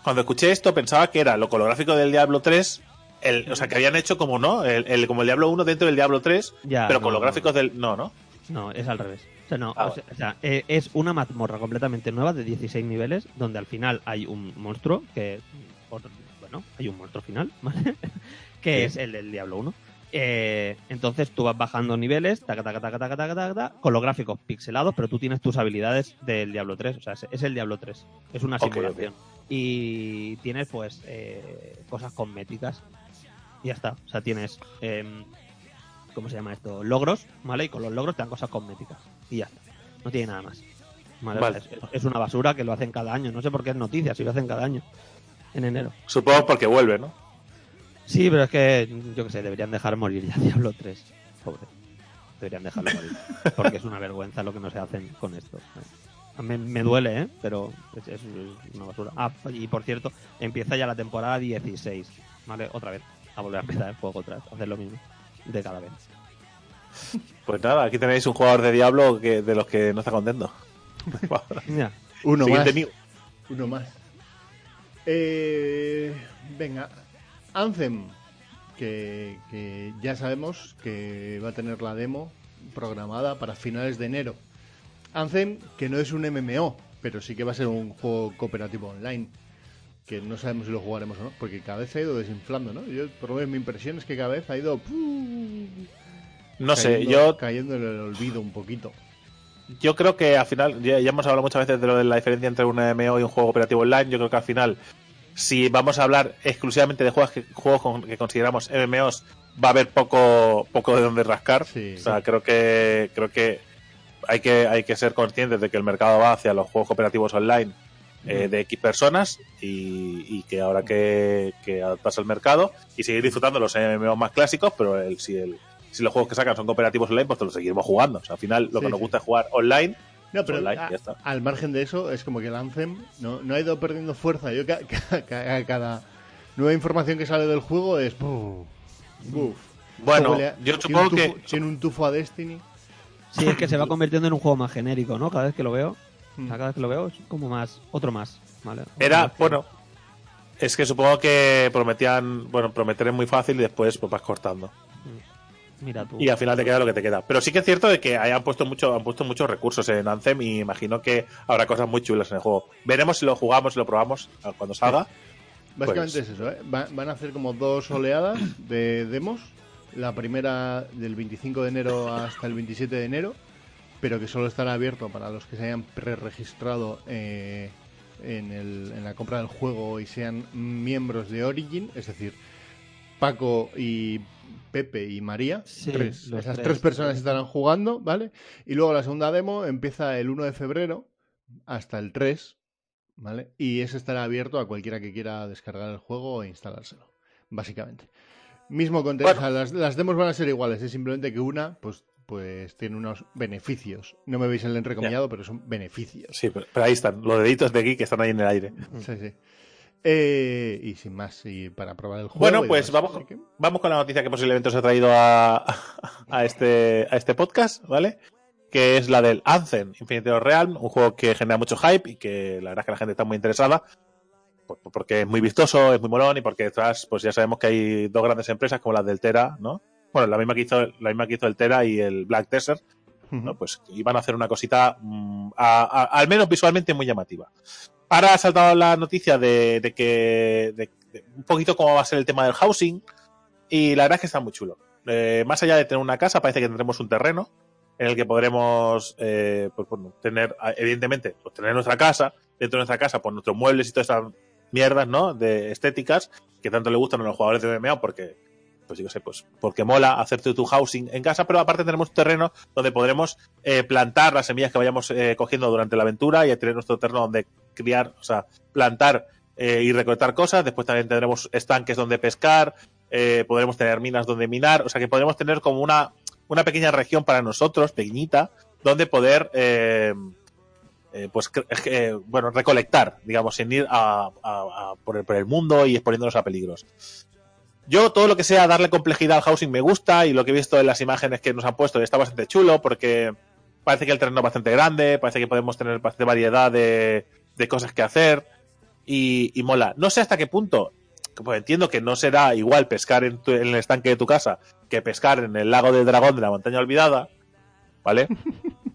Cuando escuché esto pensaba que era lo colográfico del Diablo 3, el, o sea, que habían hecho como, ¿no? El, el- como el Diablo 1 dentro del Diablo 3, Ya, pero no, con los no, gráficos del... No, ¿no? No, es al revés. O sea, no, Ah, o sea, o sea, eh, es una mazmorra completamente nueva de 16 niveles, donde al final hay un monstruo que. Bueno, hay un monstruo final, ¿vale? que es el del Diablo 1. Eh, entonces tú vas bajando niveles, taca, taca, taca, taca, taca, taca, taca, con los gráficos pixelados, pero tú tienes tus habilidades del Diablo 3. O sea, es, es el Diablo 3. Es una Ok, ok. simulación. Y tienes, pues, eh, cosas cosméticas. Y ya está. O sea, tienes. em, ¿Cómo se llama esto? Logros, ¿vale? Y con los logros te dan cosas cosméticas. Y ya está. No tiene nada más. ¿vale? O sea, Vale. es, es una basura que lo hacen cada año. No sé por qué es noticia si lo hacen cada año. En enero. Supongo porque vuelve, ¿no? Sí, pero es que, yo qué sé, deberían dejar morir ya Diablo 3. Pobre. Deberían dejarlo morir. Porque es una vergüenza lo que no se hacen con esto. A me duele, ¿eh? Pero es, es una basura. Ah, y por cierto, empieza ya la temporada 16. ¿Vale? Otra vez. A volver a empezar el juego otra vez. Hacer lo mismo. De cada vez. Pues nada, aquí tenéis un jugador de Diablo que, de los que no está contento. Uno Siguiente más. Uno más. Eh, venga, Anthem, que, que ya sabemos que va a tener la demo programada para finales de enero. Anthem, que no es un MMO, pero sí que va a ser un juego cooperativo online. Que no sabemos si lo jugaremos o no, porque cada vez se ha ido desinflando, ¿no? Yo, por lo menos, mi impresión es que cada vez ha ido. No sé, yo Cayendo en el olvido un poquito. Yo creo que al final, ya, ya hemos hablado muchas veces de lo de la diferencia entre un MMO y un juego operativo online. Yo creo que al final, si vamos a hablar exclusivamente de juegos que, juegos con- que consideramos MMOs, va a haber poco, poco de donde rascar. Sí. O sea, creo que, creo que hay que, hay que ser conscientes de que el mercado va hacia los juegos cooperativos online eh, de X personas y, y que ahora que, que adaptarse al mercado y seguir disfrutando los MMOs más clásicos, pero el, si el si los juegos que sacan son cooperativos online, pues los seguiremos jugando. O sea, al final lo Sí, que nos sí. gusta es jugar online. No, pero Online, a- ya está. al margen de eso, es como que el Anthem no, no ha ido perdiendo fuerza. Yo ca- ca- ca- cada nueva información que sale del juego es... buf, buf. Bueno, yo supongo que Tiene un tufo a Destiny. Sí, es que se va convirtiendo en un juego más genérico, ¿no? Cada vez que lo veo. O Mm. sea, cada vez que lo veo es como más. Otro más. ¿Vale? Otro era, más que- bueno, es que supongo que prometían, bueno, prometer es muy fácil y después pues vas cortando. Mira tú. Y al final te queda lo que te queda. Pero sí que es cierto de que hayan puesto mucho, han puesto muchos recursos en Anthem y imagino que habrá cosas muy chulas en el juego. Veremos si lo jugamos, si lo probamos ah, cuando salga. Básicamente Pues- es eso, ¿eh? Va- van a hacer como dos oleadas de demos. La primera del 25 de enero hasta el 27 de enero, pero que solo estará abierto para los que se hayan preregistrado eh, en, el- en la compra del juego y sean miembros de Origin, es decir, Paco y Pepe y María. Sí, tres. Esas tres. tres personas estarán jugando, ¿vale? Y luego la segunda demo empieza el 1 de febrero hasta el 3, ¿vale? Y ese estará abierto a cualquiera que quiera descargar el juego e instalárselo, básicamente. Mismo contenido, Bueno. o sea, las, las demos van a ser iguales, es simplemente que una, pues, pues tiene unos beneficios. No me veis el entrecomillado, pero son beneficios. Sí, pero, pero ahí están, los deditos de Geek que están ahí en el aire. Sí, sí. Eh, y sin más, y para probar el juego. Bueno, pues vamos, que- vamos con la noticia que posiblemente os he traído a, a, este, a este podcast, ¿vale? Que es la del Anthem Infinity Realm, un juego que genera mucho hype y que la verdad es que la gente está muy interesada porque es muy vistoso, es muy molón y porque detrás, pues ya sabemos que hay dos grandes empresas como las del Tera, ¿no? Bueno, la misma que hizo, la misma que hizo el Tera y el Black Desert, ¿no? Pues iban a hacer una cosita mm, a- a- al menos visualmente muy llamativa. Ahora ha saltado la noticia de, de que de- de un poquito cómo va a ser el tema del housing y la verdad es que está muy chulo. Eh, más allá de tener una casa, parece que tendremos un terreno en el que podremos eh, pues, bueno, tener, evidentemente, pues, tener nuestra casa, dentro de nuestra casa, pues nuestros muebles y todas estas mierdas, ¿no? De estéticas que tanto le gustan a los jugadores de MMA porque pues yo sé, pues porque mola hacerte tu housing en casa, pero aparte tenemos un terreno donde podremos eh, plantar las semillas que vayamos eh, cogiendo durante la aventura y tener nuestro terreno donde criar, o sea, plantar eh, y recolectar cosas. Después también tendremos estanques donde pescar, eh, podremos tener minas donde minar, o sea que podremos tener como una una pequeña región para nosotros, pequeñita, donde poder, eh, pues, eh, bueno, recolectar, digamos, sin ir a, a- a- por, el, por el mundo y exponiéndonos a peligros. Yo todo lo que sea darle complejidad al housing me gusta y lo que he visto en las imágenes que nos han puesto está bastante chulo porque parece que el terreno es bastante grande, parece que podemos tener bastante variedad de, de cosas que hacer y, y mola. No sé hasta qué punto, pues entiendo que no será igual pescar en, tu- en el estanque de tu casa que pescar en el lago del dragón de la montaña olvidada, ¿vale?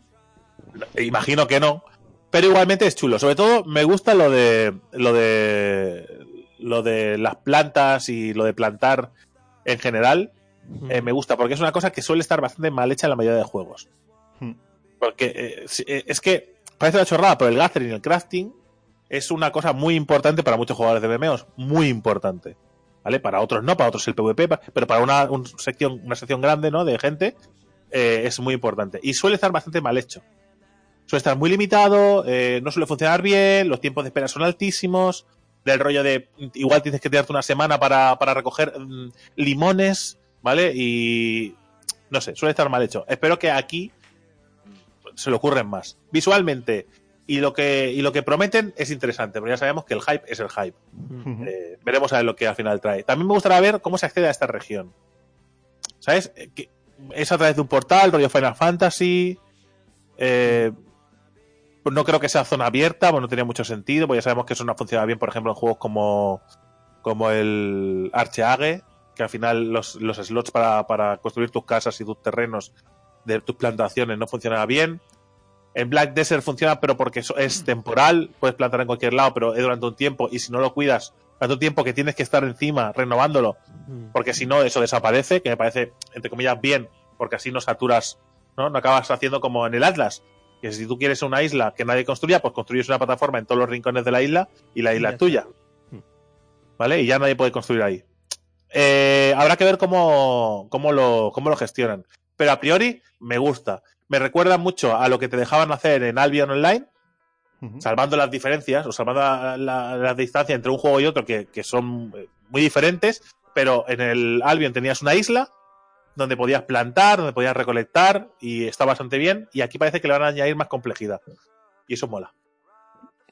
Imagino que no, pero igualmente es chulo. Sobre todo me gusta lo de lo de lo de las plantas y lo de plantar en general. eh, me gusta porque es una cosa que suele estar bastante mal hecha en la mayoría de juegos. Porque eh, eh, es que parece una chorrada, pero el gathering y el crafting es una cosa muy importante para muchos jugadores de MMOs, muy importante. ¿Vale? Para otros no, para otros el PvP, pero para una, un sección, una sección grande ¿no? de gente eh, es muy importante. Y suele estar bastante mal hecho. Suele estar muy limitado, eh, no suele funcionar bien, los tiempos de espera son altísimos, del rollo de igual tienes que tirarte una semana para, para recoger mm, limones, ¿vale? Y no sé, suele estar mal hecho. Espero que aquí se le ocurren más. Visualmente y lo que y lo que prometen es interesante, pero ya sabemos que el hype es el hype. Eh, veremos a ver lo que al final trae. También me gustaría ver cómo se accede a esta región. ¿Sabes? Eh, que es a través de un portal, rollo Final Fantasy. Eh, no creo que sea zona abierta, pues no tenía mucho sentido, porque ya sabemos que eso no funciona bien, por ejemplo, en juegos como, como el Archeage, que al final los, los slots para, para construir tus casas y tus terrenos de tus plantaciones no funcionan bien. En Black Desert funciona, pero porque eso es temporal, puedes plantar en cualquier lado, pero es durante un tiempo, y si no lo cuidas, durante un tiempo que tienes que estar encima renovándolo, porque si no, eso desaparece, que me parece, entre comillas, bien, porque así no saturas, ¿no? No acabas haciendo como en el Atlas, que si tú quieres una isla que nadie construya, pues construyes una plataforma en todos los rincones de la isla y la isla es tuya. Mm. ¿Vale? Y ya nadie puede construir ahí. Eh, habrá que ver cómo, cómo, lo, cómo lo gestionan. Pero a priori, me gusta. Me recuerda mucho a lo que te dejaban hacer en Albion Online, salvando las diferencias o salvando la, la- la distancia entre un juego y otro que, que son muy diferentes, pero en el Albion tenías una isla donde podías plantar, donde podías recolectar y está bastante bien y aquí parece que le van a añadir más complejidad y eso mola.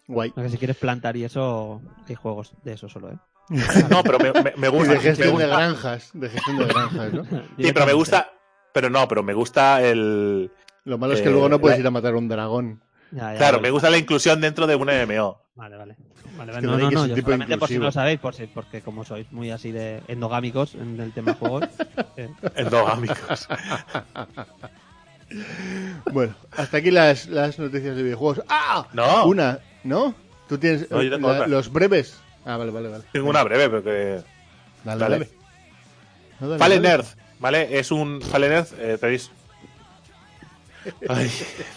Guay. No, que si quieres plantar y eso, hay juegos de eso solo, ¿eh? No, pero me, me- me gusta. de me gestión de granjas. De gestión de granjas, ¿no? Sí, pero me gusta, pero no, pero me gusta el... Lo malo es que Eh, luego no puedes la- ir a matar a un dragón. Ya, ya, Claro, vale. me gusta la inclusión dentro de un MMO. Vale, vale. Vale, vale. que No, no no, yo solamente por si no lo sabéis, por si, porque como sois muy así de endogámicos en el tema de juegos. eh, Endogámicos. Bueno, hasta aquí las, las noticias de videojuegos. ¡Ah! No. Una, ¿no? Tú tienes No, la- los breves. Ah, vale, vale, vale. Tengo una breve, pero que... Dale, Dale. dale. No, dale, Fallen dale. Earth, ¿vale? Es un Fallen Earth, eh, tenéis...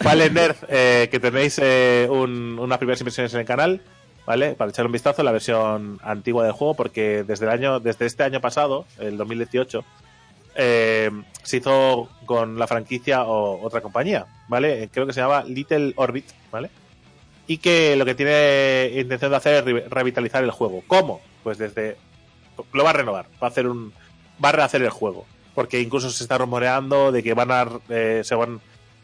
Fallen Earth, eh, que tenéis eh, un- unas primeras impresiones en el canal, ¿vale? Para echar un vistazo a la versión antigua del juego, porque desde el año, desde este año pasado, el 2018, eh, se hizo con la franquicia o otra compañía, ¿vale? Creo que se llama Little Orbit, ¿vale? Y que lo que tiene intención de hacer es re- revitalizar el juego. ¿Cómo? Pues desde lo va a renovar, va a hacer un va a rehacer el juego, porque incluso se está rumoreando de que van a eh, se van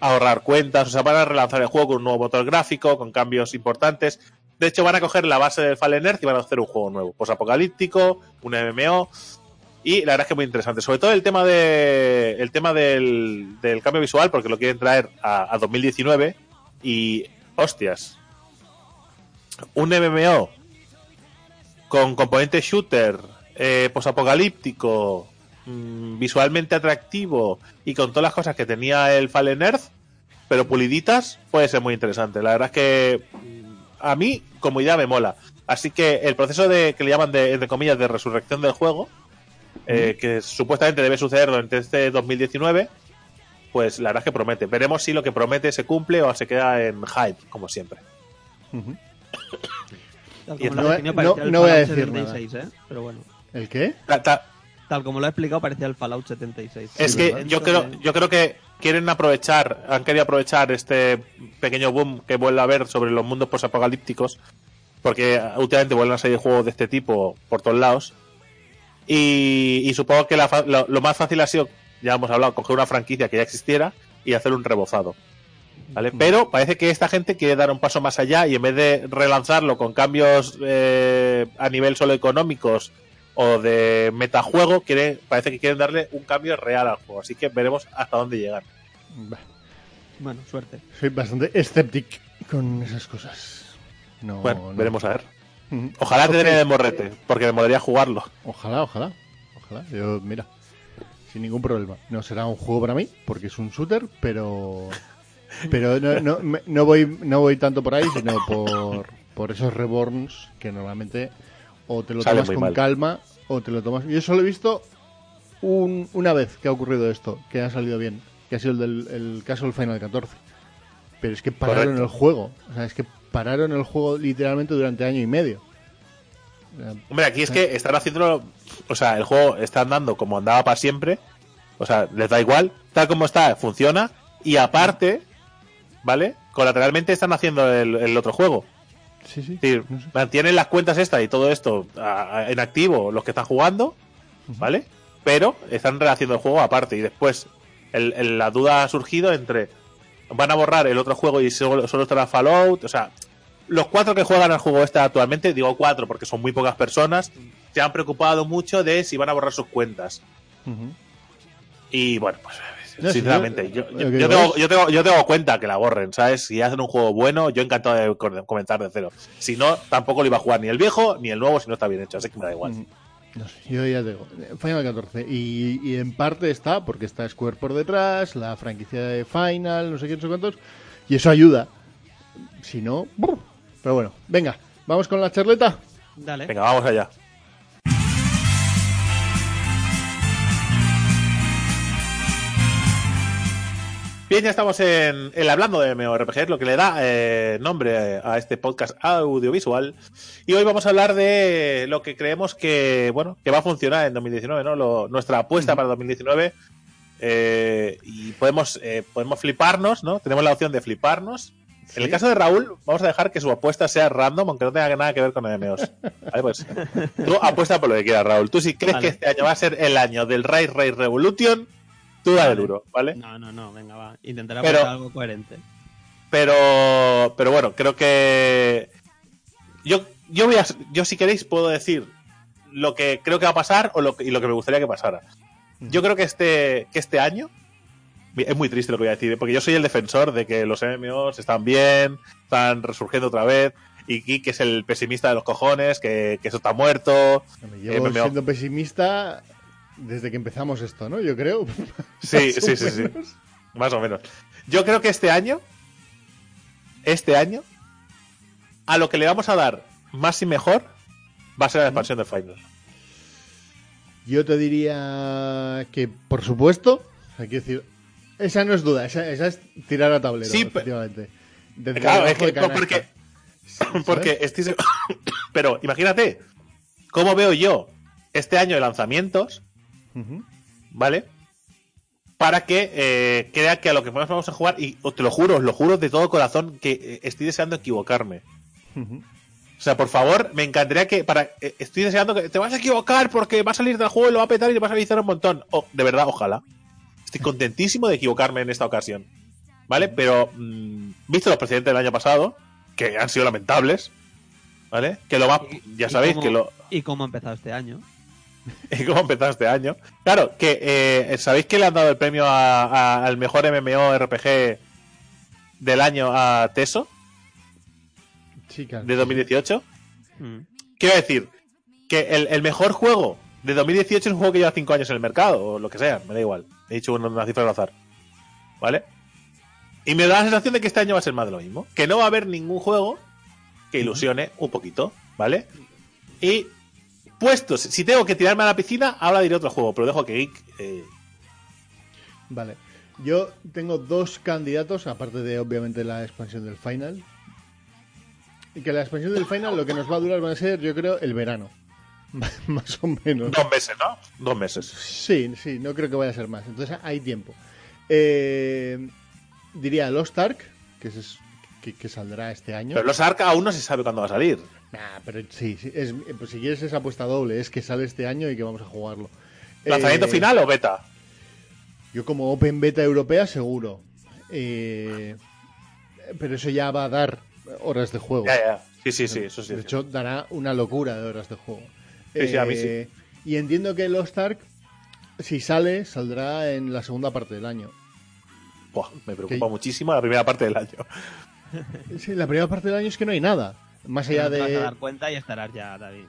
ahorrar cuentas, o sea, van a relanzar el juego con un nuevo motor gráfico, con cambios importantes. De hecho, van a coger la base del Fallen Earth y van a hacer un juego nuevo, posapocalíptico, un MMO. Y la verdad es que muy interesante. Sobre todo el tema de el tema del, del cambio visual, porque lo quieren traer a, a 2019. Y hostias. Un MMO con componente shooter, eh, posapocalíptico, mm, visualmente atractivo y con todas las cosas que tenía el Fallen Earth, pero puliditas, puede ser muy interesante. La verdad es que mm, a mí, como idea, me mola. Así que el proceso de que le llaman de, entre comillas, de resurrección del juego, eh, que supuestamente debe suceder durante este 2019, pues la verdad es que promete. Veremos si lo que promete se cumple o se queda en hype, como siempre. Ujú. tal Y como lo no- voy a decir 76, ¿eh? Pero bueno. ¿El qué? Ta- ta- Tal como lo ha explicado, parecía el Fallout 76. Es Sí, que ¿verdad? yo creo, yo creo que quieren aprovechar, han querido aprovechar este pequeño boom que vuelve a haber sobre los mundos posapocalípticos, porque últimamente vuelven a salir juegos de este tipo por todos lados. Y, y supongo que la lo, lo más fácil ha sido ya hemos hablado, coger una franquicia que ya existiera y hacer un rebozado. ¿Vale? Pero parece que esta gente quiere dar un paso más allá y en vez de relanzarlo con cambios eh, a nivel solo económicos o de metajuego, quiere, parece que quieren darle un cambio real al juego. Así que veremos hasta dónde llegan. Bueno, suerte. Soy bastante escéptico con esas cosas. No, Bueno, no. veremos a ver. Ujú. Ojalá te den el morrete, porque me molaría jugarlo. Ojalá, ojalá. Ojalá. Yo, mira, sin ningún problema. No será un juego para mí, porque es un shooter, pero. Pero no, no, me- no voy, no voy tanto por ahí, sino por, por esos reborns que normalmente o te lo tomas con mal. calma o te lo tomas. Yo solo he visto un- una vez que ha ocurrido esto, que ha salido bien, que ha sido el del el caso del Final 14. Pero es que pararon Correcto. el juego. O sea, es que pararon el juego literalmente durante año y medio. Hombre, aquí es que están haciéndolo. O sea, el juego está andando como andaba para siempre. O sea, les da igual. Tal como está, funciona. Y aparte, ¿vale? Colateralmente están haciendo el, el otro juego. Sí, sí. Es decir, no sé. mantienen las cuentas estas y todo esto a- a- en activo los que están jugando, ¿vale? Pero están rehaciendo el juego aparte. Y después, el- el- la duda ha surgido entre. Van a borrar el otro juego y solo, solo estará Fallout. O sea, los cuatro que juegan al juego este actualmente, digo cuatro porque son muy pocas personas, se han preocupado mucho de si van a borrar sus cuentas. Y bueno, pues No, sinceramente, yo- yo, tengo, yo, tengo, yo tengo cuenta que la borren, ¿sabes? Si hacen un juego bueno, yo encantado de co- comentar de cero. Si no, tampoco lo iba a jugar ni el viejo ni el nuevo si no está bien hecho, así que me da igual. Mm, No sé, yo ya digo, Final 14. Y, y en parte está, porque está Square por detrás, la franquicia de Final, no sé qué, no sé cuántos, y eso ayuda. Si no, ¡brr! pero bueno, venga, vamos con la charleta. Dale. Venga, vamos allá. Bien, ya estamos en el hablando de MMORPG, lo que le da eh, nombre a este podcast audiovisual. Y hoy vamos a hablar de lo que creemos que, bueno, que va a funcionar en 2019, ¿no? Lo- nuestra apuesta para 2019. eh, y podemos, eh, podemos fliparnos, ¿no? Tenemos la opción de fliparnos. En el caso de Raúl, vamos a dejar que su apuesta sea random, aunque no tenga nada que ver con MMOs. Vale, pues tú apuesta por lo que quieras, Raúl. Tú si crees Vale. que este año va a ser el año del Rise Race Revolution, tú dale duro, ¿vale? No, no, no, venga, va. Intentaré Pero- aportar algo coherente. Pero, pero bueno, creo que yo, yo voy a, yo si queréis puedo decir lo que creo que va a pasar o lo que, y lo que me gustaría que pasara. Yo creo que este, que este año es muy triste lo que voy a decir, ¿eh? porque yo soy el defensor de que los MMOs están bien, están resurgiendo otra vez, y Geek es el pesimista de los cojones, que, que eso está muerto. Llevo MMO. siendo pesimista desde que empezamos esto, ¿no? Yo creo. Sí, sí, sí, sí. Más o menos. Yo creo que este año, este año, a lo que le vamos a dar más y mejor va a ser la expansión de Final. Yo te diría que, por supuesto, hay que decir, esa no es duda, esa, esa es tirar a tablero, Sí, efectivamente. Desde Claro, es que- porque, porque estoy Pero imagínate, ¿cómo veo yo este año de lanzamientos. ¿Vale? Para que eh, crea que a lo que más vamos a jugar, y os te lo juro, os lo juro de todo corazón, que eh, estoy deseando equivocarme. O sea, por favor, me encantaría que para eh, estoy deseando que te vas a equivocar porque va a salir del juego y lo va a petar y te vas a avisar un montón. Oh, de verdad, ojalá. Estoy contentísimo de equivocarme en esta ocasión. ¿Vale? Pero mm, visto los precedentes del año pasado, que han sido lamentables, ¿vale? Que lo más ya ¿Y sabéis cómo- que lo ¿Y cómo ha empezado este año? cómo empezó este año. Claro, que eh, sabéis que le han dado el premio a- a- al mejor MMORPG del año a Teso claro. de 2018. Mm. Quiero decir que el, el mejor juego de 2018 es un juego que lleva 5 años en el mercado, o lo que sea, me da igual. He dicho una, una cifra al azar. ¿Vale? Y me da la sensación de que este año va a ser más de lo mismo. Que no va a haber ningún juego que ilusione un poquito, ¿vale? Y puestos, si tengo que tirarme a la piscina, ahora diré otro juego, pero dejo que Geek. eh, Vale. Yo tengo dos candidatos, aparte de obviamente la expansión del final. Y que la expansión del final lo que nos va a durar va a ser, yo creo, el verano. más o menos. dos meses, ¿no? Dos meses. Sí, sí, no creo que vaya a ser más. Entonces hay tiempo. Eh, diría Lost Ark, que, es, que, que saldrá este año. Pero los Ark aún no se sabe cuándo va a salir. Nah, pero sí, sí, es- pues si quieres esa apuesta doble, es que sale este año y que vamos a jugarlo. ¿Lanzamiento Eh, final o beta? Yo como Open Beta europea seguro. Eh, pero eso ya va a dar horas de juego. Ya, ya. Sí, sí, sí, eso sí. De hecho, dará una locura de horas de juego. Sí, sí, a mí sí. Eh, Y entiendo que Lost Ark, si sale, saldrá en la segunda parte del año. Buah, me preocupa muchísimo la primera parte del año. Sí, la primera parte del año es que no hay nada. Más allá Te vas a de. dar cuenta y estarás ya, David.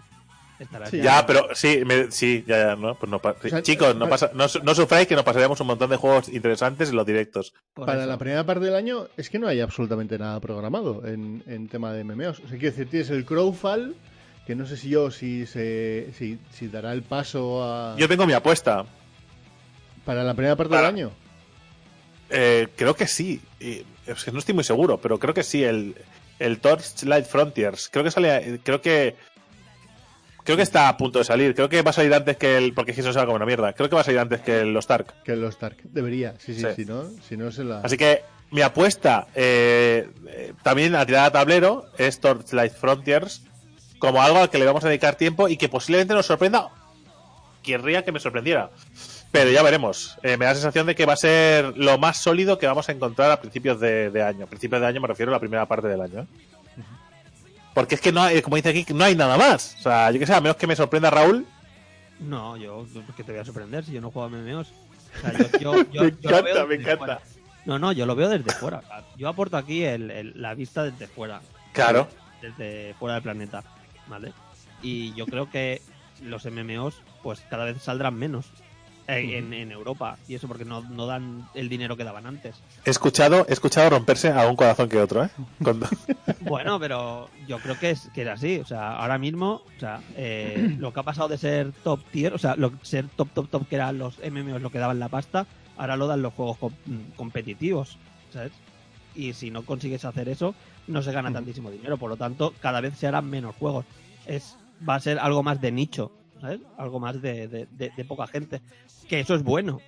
Estarás Sí. Ya, pero sí, me- sí, ya, ya, ¿no? Pues no pa- O sea, Chicos, no, pa- pasa, no, su- no sufráis que nos pasaríamos un montón de juegos interesantes en los directos. Para eso. la primera parte del año es que no hay absolutamente nada programado en, en tema de MMOs. O sea, quiero decir, tienes el Crowfall, que no sé si yo si se si, si dará el paso a, Yo tengo mi apuesta. para la primera parte Para- del año. Eh, creo que sí. Y, es que no estoy muy seguro, pero creo que sí. El, el Torchlight Frontiers. Creo que sale. Creo que. Creo que está a punto de salir. Creo que va a salir antes que el. Porque eso se va como una mierda. Creo que va a salir antes que el Lost Ark. Que los Stark. Debería, sí, sí, Sí. si no, si no se la. Así que mi apuesta, eh, eh, también a tirada a tablero, es Torchlight Frontiers, como algo al que le vamos a dedicar tiempo y que posiblemente nos sorprenda. Querría que me sorprendiera. Pero ya veremos. Eh, me da la sensación de que va a ser lo más sólido que vamos a encontrar a principios de, de año. A principios de año me refiero a la primera parte del año. ¿eh? Porque es que no hay, como dice aquí, no hay nada más. O sea, yo que sé, a menos que me sorprenda Raúl. No, yo, que te voy a sorprender si yo no juego a MMOs. O sea, yo, yo- yo- Me encanta, me encanta. fuera. No, no, yo lo veo desde fuera. Yo aporto aquí el- el- la vista desde fuera. Claro. Desde fuera del planeta. ¿Vale? Y yo creo que los MMOs, pues cada vez saldrán menos en, en Europa. Y eso porque no, no dan el dinero que daban antes. He escuchado, he escuchado romperse a un corazón que otro, ¿eh? Cuando- Bueno, pero yo creo que es que era así. O sea, ahora mismo, o sea, eh, lo que ha pasado de ser top tier, o sea, lo, ser top, top, top, que eran los MMOs lo que daban la pasta, ahora lo dan los juegos com- competitivos, ¿sabes? Y si no consigues hacer eso, no se gana tantísimo dinero. Por lo tanto, cada vez se harán menos juegos. Es Va a ser algo más de nicho, ¿sabes? Algo más de, de- de- de poca gente. Que eso es bueno.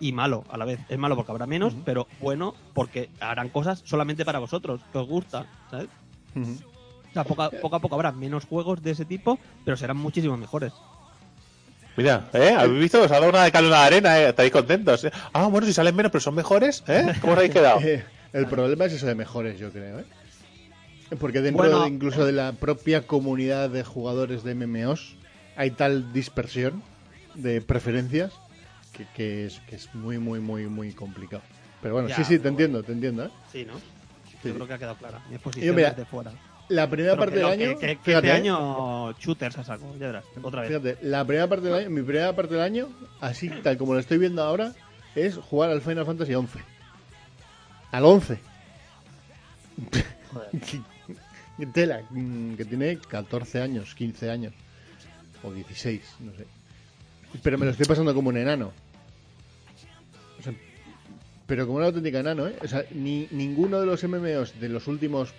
Y malo a la vez. Es malo porque habrá menos, pero bueno porque harán cosas solamente para vosotros, que os gusta, ¿sabes? Ujú. O sea, poco a, poco a poco habrá menos juegos de ese tipo, pero serán muchísimo mejores. Mira, ¿eh? ¿Habéis visto? Os ha dado una de cal una de arena, ¿eh? ¿Estáis contentos? eh? Ah, bueno, si salen menos, pero son mejores, ¿eh? ¿Cómo os habéis quedado? Eh, el problema es eso de mejores, yo creo, ¿eh? Porque dentro Bueno. de- incluso de la propia comunidad de jugadores de MMOs hay tal dispersión de preferencias que, que es, que es muy, muy, muy, muy complicado. Pero bueno, Ya, sí, sí, te entiendo, te entiendo, ¿eh? Sí, ¿no? Sí. Yo creo que ha quedado clara. Mi mira, desde fuera. La primera Pero parte que del año... que, que- que fíjate, este ¿eh? año shooters a saco, ya verás, otra vez. Fíjate, la primera parte del año, mi primera parte del año, así tal como lo estoy viendo ahora, es jugar al Final Fantasy XI. Al 11. Joder. Que Tela, mm, que tiene 14 años, 15 años. O 16, no sé. Pero me lo estoy pasando como un enano. O sea, pero como un auténtico enano, ¿eh? O sea, ni, ninguno de los MMOs de los últimos.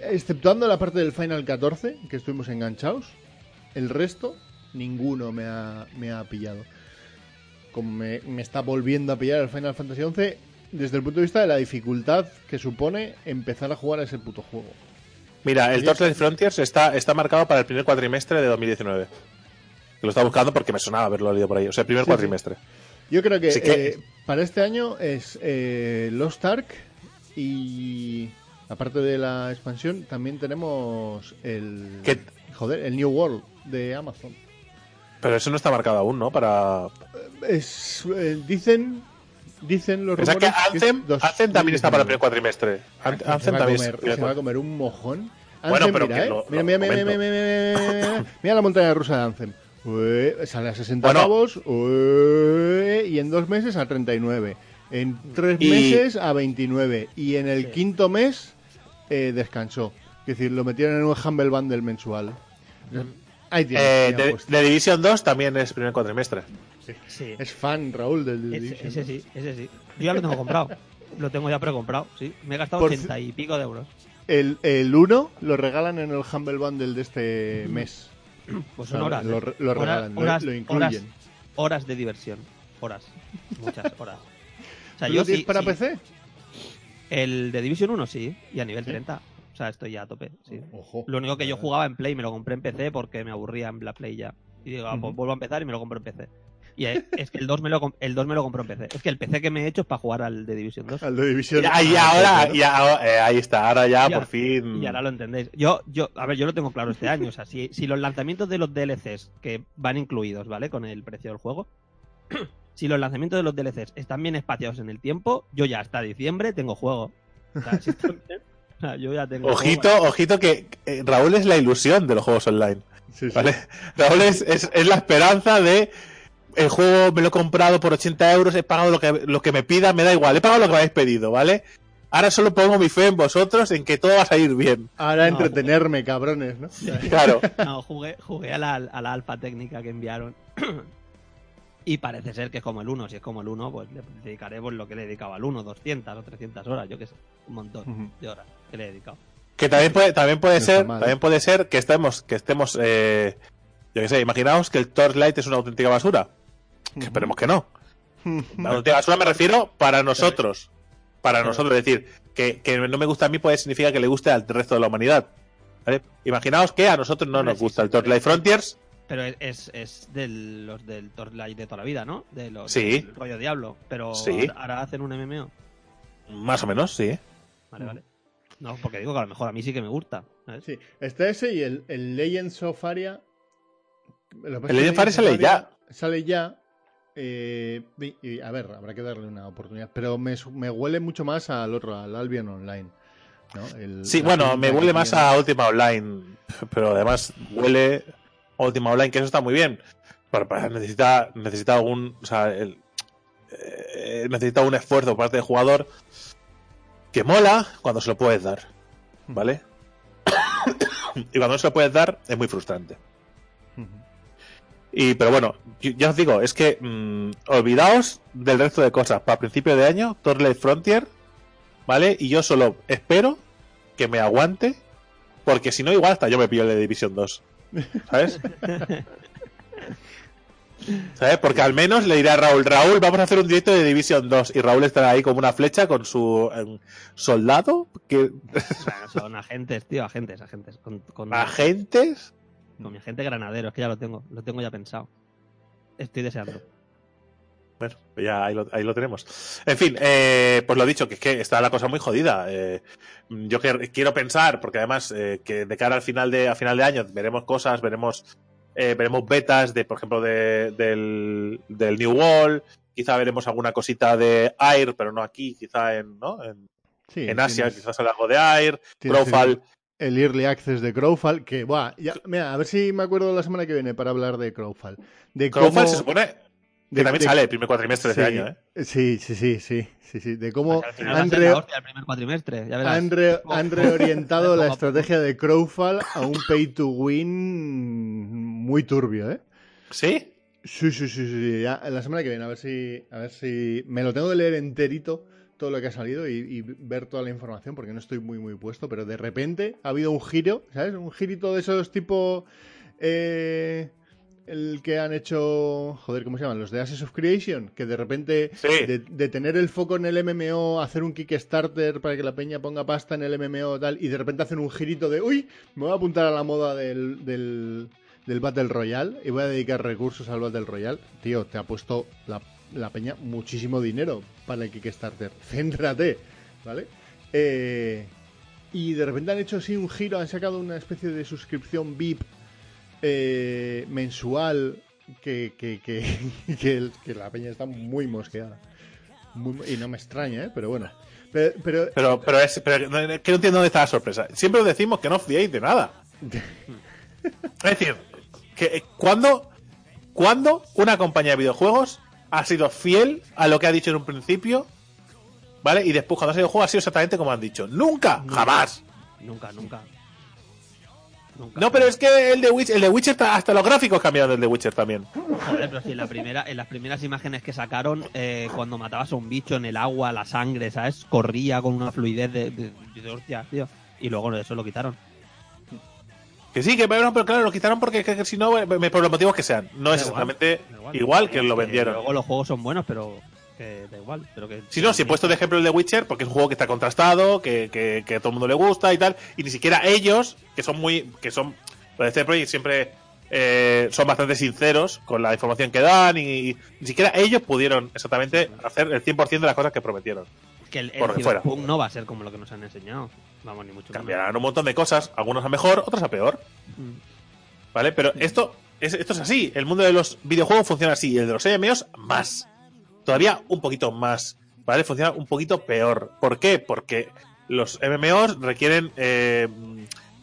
Exceptuando la parte del Final 14, que estuvimos enganchados, el resto, ninguno me ha, me ha pillado. Como me, me está volviendo a pillar el Final Fantasy XI desde el punto de vista de la dificultad que supone empezar a jugar a ese puto juego. Mira, el Torchlight Frontiers está, está marcado para el primer cuatrimestre de 2019. Que lo estaba buscando porque me sonaba haberlo leído por ahí. O sea, el primer Sí, cuatrimestre. Yo creo que, eh, para este año es eh, Lost Ark y aparte de la expansión también tenemos el ¿Qué? joder el New World de Amazon. Pero eso no está marcado aún, ¿no? Para. Es, eh, dicen dicen los Pensad que rumores que es Anthem, Anthem también está para el primer 2019. cuadrimestre. An- Se Anthem va, a también comer, se va a comer un mojón. Bueno, Anthem, pero mira, que ¿eh? lo- mira, lo mira, mira, mira, mira, mira, la montaña rusa de Anthem. Ué, sale a 60 Bueno. pavos ué, y en dos meses a 39. En tres Y- meses a 29. Y en el quinto mes eh, descansó. Es decir, lo metieron en un Humble Bundle mensual. Ahí tienes. Eh, de, de Division 2 también es primer cuatrimestre. Sí. es fan, Raúl, del Ese, Division, ese ¿no? sí, ese sí. Yo ya lo tengo comprado. Lo tengo ya precomprado, sí. Me he gastado Por 80 y pico de euros. El, el 1 lo regalan en el Humble Bundle de este mes. Pues son horas. Lo, ¿eh? re- lo Horas- regalan, lo- horas- lo, incluyen. Horas, horas de diversión. Horas. Muchas horas. O sea, ¿Tú yo tienes sí- para sí. PC? El de Division 1 sí, y a nivel ¿Sí? 30. O sea, estoy ya a tope, sí. Ojo. Lo único que yo jugaba en Play me lo compré en PC porque me aburría en la Play ya. Y digo, ah, pues vuelvo a empezar y me lo compro en PC. Y es, es que el 2, me lo, el 2 me lo compró en PC. Es que el PC que me he hecho es para jugar al de Division 2. Al de División. Ya, y Ah, ahora, eh, ahí está, ahora ya, Ya, por fin. Y ahora lo entendéis. Yo, yo, a ver, yo lo tengo claro este año. O sea, si, si los lanzamientos de los DLCs que van incluidos, ¿vale? Con el precio del juego. si los lanzamientos de los DLCs están bien espaciados en el tiempo, yo ya hasta diciembre tengo juego. O sea, si están bien, yo ya tengo Ojito, juego. ojito que eh, Raúl es la ilusión de los juegos online. Sí, sí. ¿Vale? Raúl es, es, es la esperanza de el juego me lo he comprado por 80 euros, he pagado lo que, lo que me pida, me da igual, he pagado lo que me habéis pedido, ¿vale? Ahora solo pongo mi fe en vosotros, en que todo va a salir bien. Ahora No, entretenerme, cabrones, ¿no? Claro. No, jugué, jugué a la, a la alfa técnica que enviaron. y parece ser que es como el 1. Si es como el 1, pues le dedicaré pues, lo que le he dedicado al 1, 200 o 300 horas, yo qué sé. Un montón de horas que le he dedicado. Que también puede, también puede No ser, también puede ser que estemos, que estemos, eh, yo qué sé, imaginaos que el Torchlight es una auténtica basura. Que esperemos que no. La auténtica basura me refiero para nosotros. Para nosotros, es decir, que, que no me gusta a mí puede significar que le guste al resto de la humanidad. ¿Vale? Imaginaos que a nosotros no nos gusta el Torchlight Frontiers. Pero es, es, de los del Torchlight de toda la vida, ¿no? De los Sí. del rollo Diablo. Pero Sí. ahora hacen un MMO. Más o menos, sí. Vale, vale. No, porque digo que a lo mejor a mí sí que me gusta. ¿sabes? Sí, está ese y el, el Legends of Aria. El Legends of Aria sale ya. Sale ya. eh, y- y, a ver, habrá que darle una oportunidad. Pero me, me huele mucho más al otro, al Albion Online. ¿no? El- Sí, bueno, me huele más a Ultima Online. Pero además huele a Ultima Online, que eso está muy bien. Pero, pero necesita, necesita algún. O sea, el- eh, necesita un esfuerzo por parte del jugador que mola cuando se lo puedes dar. ¿Vale? y cuando no se lo puedes dar, es muy frustrante. Ujú. Y, pero bueno, yo- ya os digo, es que mm, olvidaos del resto de cosas. Para principio de año, Torchlight Frontier, ¿vale? Y yo solo espero que me aguante, porque si no, igual hasta yo me pillo el de Division 2. ¿Sabes? ¿Sabes? Porque al menos le diré a Raúl, Raúl, vamos a hacer un directo de Division 2. Y Raúl estará ahí como una flecha con su em, soldado, que, son agentes, tío, agentes, agentes. Con, con, agentes. con mi agente granadero, es que ya lo tengo. Lo tengo ya pensado. Estoy deseando. Bueno, pues ya ahí lo, ahí lo tenemos. En fin, eh, pues lo dicho, que es que está la cosa muy jodida. Eh, yo que- quiero pensar, porque además eh, que de cara al final de, a final de año veremos cosas, veremos eh, veremos betas de, por ejemplo, de, del, del New Wall, quizá veremos alguna cosita de Air, pero no aquí, quizá en, ¿no? en, Sí, en Asia, tienes- quizás algo de Air, Crowfall. El Early Access de Crowfall, que, buah, ya, mira, a ver si me acuerdo la semana que viene para hablar de Crowfall. De Crowfall cómo- se supone que de- también de- sale el primer cuatrimestre de sí, este año, ¿eh? Sí, sí, sí, sí, sí, sí, de cómo han, re- primer cuatrimestre, ya verás. han, re- han reorientado la estrategia de Crowfall a un pay to win muy turbio, ¿eh? ¿Sí? Sí, sí, sí, sí, ya la semana que viene, a ver si, a ver si me lo tengo que leer enterito todo lo que ha salido y, y ver toda la información porque no estoy muy muy puesto, pero de repente ha habido un giro, ¿sabes? Un girito de esos tipo eh, el que han hecho, joder, ¿cómo se llaman? Los de Ashes of Creation, que de repente Sí. de, de tener el foco en el MMO, hacer un Kickstarter para que la peña ponga pasta en el MMO tal, y de repente hacen un girito de, uy, me voy a apuntar a la moda del, del, del Battle Royale y voy a dedicar recursos al Battle Royale. Tío, te ha puesto la, la peña muchísimo dinero para el Kickstarter. Céntrate, ¿vale? Eh, y de repente han hecho así un giro, han sacado una especie de suscripción VIP eh, mensual que, que, que, que, el- que la peña está muy mosqueada. Muy- y no me extraña, ¿eh? Pero bueno. Pero, pero- Pero, pero es pero que no entiendo dónde está la sorpresa. Siempre os decimos que no os fiéis de nada. Es decir, que eh, ¿cuándo, ¿cuándo una compañía de videojuegos ha sido fiel a lo que ha dicho en un principio? ¿Vale? Y después cuando ha salido el juego ha sido exactamente como han dicho. ¡Nunca! Nunca. ¡Jamás! Nunca, nunca. Nunca. No, pero es que el de Witcher, el de Witcher ta- hasta los gráficos cambiaron del de Witcher también. Joder, pero si en, la primera, en las primeras imágenes que sacaron, eh, cuando matabas a un bicho en el agua, la sangre, ¿sabes? Corría con una fluidez de, de, de hostia, tío. Y luego eso lo quitaron. Que sí, que pero, pero claro, lo quitaron porque que- que si no, por los motivos que sean. No Da es exactamente igual. igual que lo Que vendieron. Luego los juegos son buenos, pero que da igual. Pero que, Si no, si he puesto de ejemplo el de Witcher, porque es un juego que está contrastado, que, que, que a todo el mundo le gusta y tal, y ni siquiera ellos, que son muy, que son, lo de este Projekt siempre eh, son bastante sinceros con la información que dan y, y ni siquiera ellos pudieron exactamente hacer el 100% de las cosas que prometieron. Que el, el Por fuera. Cyberpunk no va a ser como lo que nos han enseñado. Vamos, ni mucho menos. Cambiarán un montón de cosas, algunos a mejor, otros a peor, Mm. ¿vale? Pero esto es, esto es así, el mundo de los videojuegos funciona así, y el de los MMOs más. Todavía un poquito más, ¿vale? Funciona un poquito peor. ¿Por qué? Porque los MMOs requieren eh,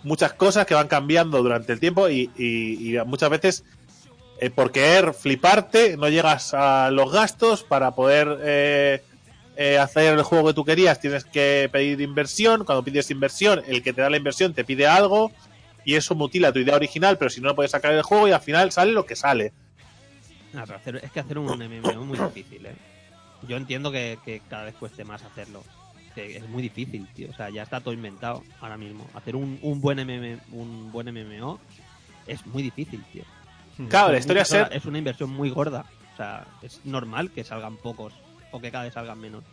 muchas cosas que van cambiando durante el tiempo y, y- y muchas veces eh, por querer fliparte no llegas a los gastos para poder eh, eh, hacer el juego que tú querías tienes que pedir inversión cuando pides inversión el que te da la inversión te pide algo y eso mutila tu idea original pero si no no puedes sacar el juego y al final sale lo que sale Pero hacer- es que hacer un MMO es muy difícil, ¿eh? Yo entiendo que, que cada vez cueste más hacerlo. Que es muy difícil, tío. O sea, ya está todo inventado ahora mismo. Hacer un, un buen MM un buen MMO es muy difícil, tío. claro la Es historia mucha- ser es una inversión muy gorda. O sea, es normal que salgan pocos o que cada vez salgan menos.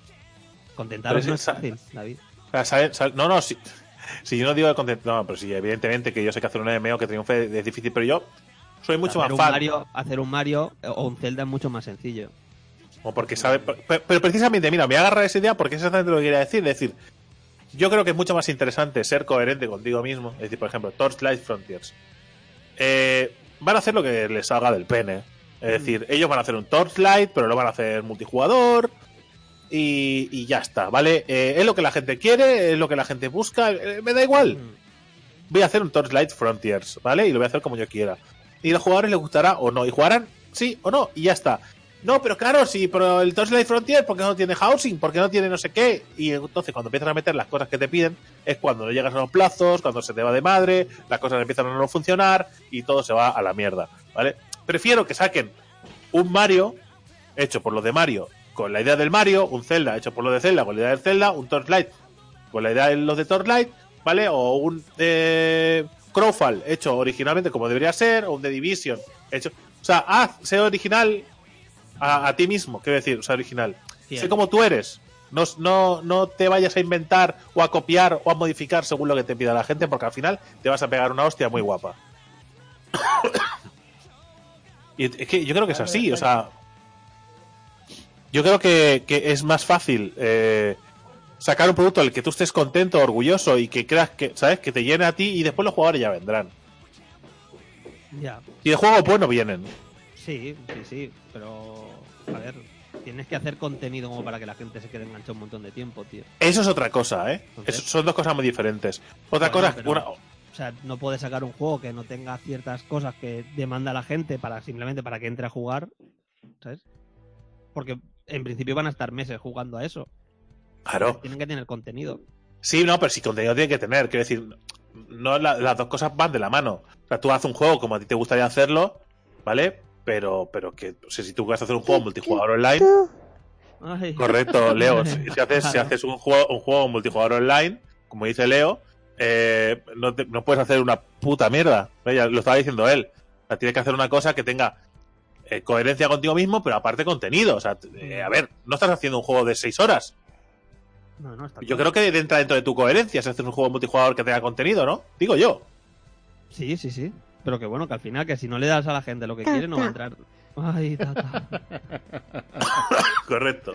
Contentaros no es fácil, David. o sea, no no si, si yo no digo de content- no pero sí evidentemente que yo sé que hacer un MMO que triunfe es difícil pero yo soy mucho hacer más un fan Mario, hacer un Mario o un Zelda es mucho más sencillo. O porque sabe. Pero, pero precisamente, mira, me voy a agarrar esa idea porque es exactamente lo que quería decir. Es decir, yo creo que es mucho más interesante ser coherente contigo mismo. Es decir, por ejemplo, Torchlight Frontiers. Eh, van a hacer lo que les salga del pene. Es decir, ellos van a hacer un Torchlight, pero lo van a hacer multijugador. Y, y ya está, ¿vale? Eh, es lo que la gente quiere, es lo que la gente busca. eh, me da igual Mm. voy a hacer un Torchlight Frontiers, ¿vale? Y lo voy a hacer como yo quiera. Y a los jugadores les gustará o no. Y jugarán sí o no. Y ya está. No, pero claro, sí, pero el Torchlight Frontiers, porque no tiene housing? porque no tiene no sé qué? Y entonces cuando empiezas a meter las cosas que te piden, es cuando no llegas a los plazos, cuando se te va de madre, las cosas empiezan a no funcionar y todo se va a la mierda, ¿vale? Prefiero que saquen un Mario hecho por los de Mario con la idea del Mario, un Zelda hecho por los de Zelda con la idea del Zelda, un Torchlight con la idea de los de Torchlight, ¿vale? O un eh, Crowfall hecho originalmente como debería ser, o un The Division hecho. O sea, haz, sé original a, a ti mismo, quiero decir, o sea, original. Sé como tú eres. No, no, no te vayas a inventar o a copiar o a modificar según lo que te pida la gente, porque al final te vas a pegar una hostia muy guapa. y es que yo creo que es así, o sea. Yo creo que, que es más fácil eh, sacar un producto del que tú estés contento, orgulloso y que creas que, ¿sabes? Que te llene a ti y después los jugadores ya vendrán. Ya, Y de juego pues no vienen. sí, sí, sí. Pero, a ver, tienes que hacer contenido como para que la gente se quede enganchada un montón de tiempo, tío. Eso es otra cosa, ¿eh? Entonces- Eso- son dos cosas muy diferentes. Otra Bueno, cosa, pero- una, O sea, no puedes sacar un juego que no tenga ciertas cosas que demanda la gente para simplemente para que entre a jugar, ¿sabes? Porque en principio van a estar meses jugando a eso. Claro. Tienen que tener contenido. Sí, no, pero si contenido tiene que tener. Quiero decir, no la- las dos cosas van de la mano. O sea, tú haces un juego como a ti te gustaría hacerlo, ¿vale? Pero, pero que, o sea, si tú vas a hacer un juego multijugador online, Ay. correcto, Leo. Si, si haces, si haces un juego, un juego multijugador online, como dice Leo, eh, no, te- no puedes hacer una puta mierda. ¿no? Ya lo estaba diciendo él. O sea, tienes que hacer una cosa que tenga eh, coherencia contigo mismo, pero aparte contenido. O sea, eh, a ver, no estás haciendo un juego de seis horas. No, no, está Yo claro. creo que entra dentro de tu coherencia si haces un juego multijugador que tenga contenido, ¿no? Digo yo. Sí, sí, sí. Pero que bueno, que al final, que si no le das a la gente lo que quiere, no va a entrar. Ay, tata. Correcto.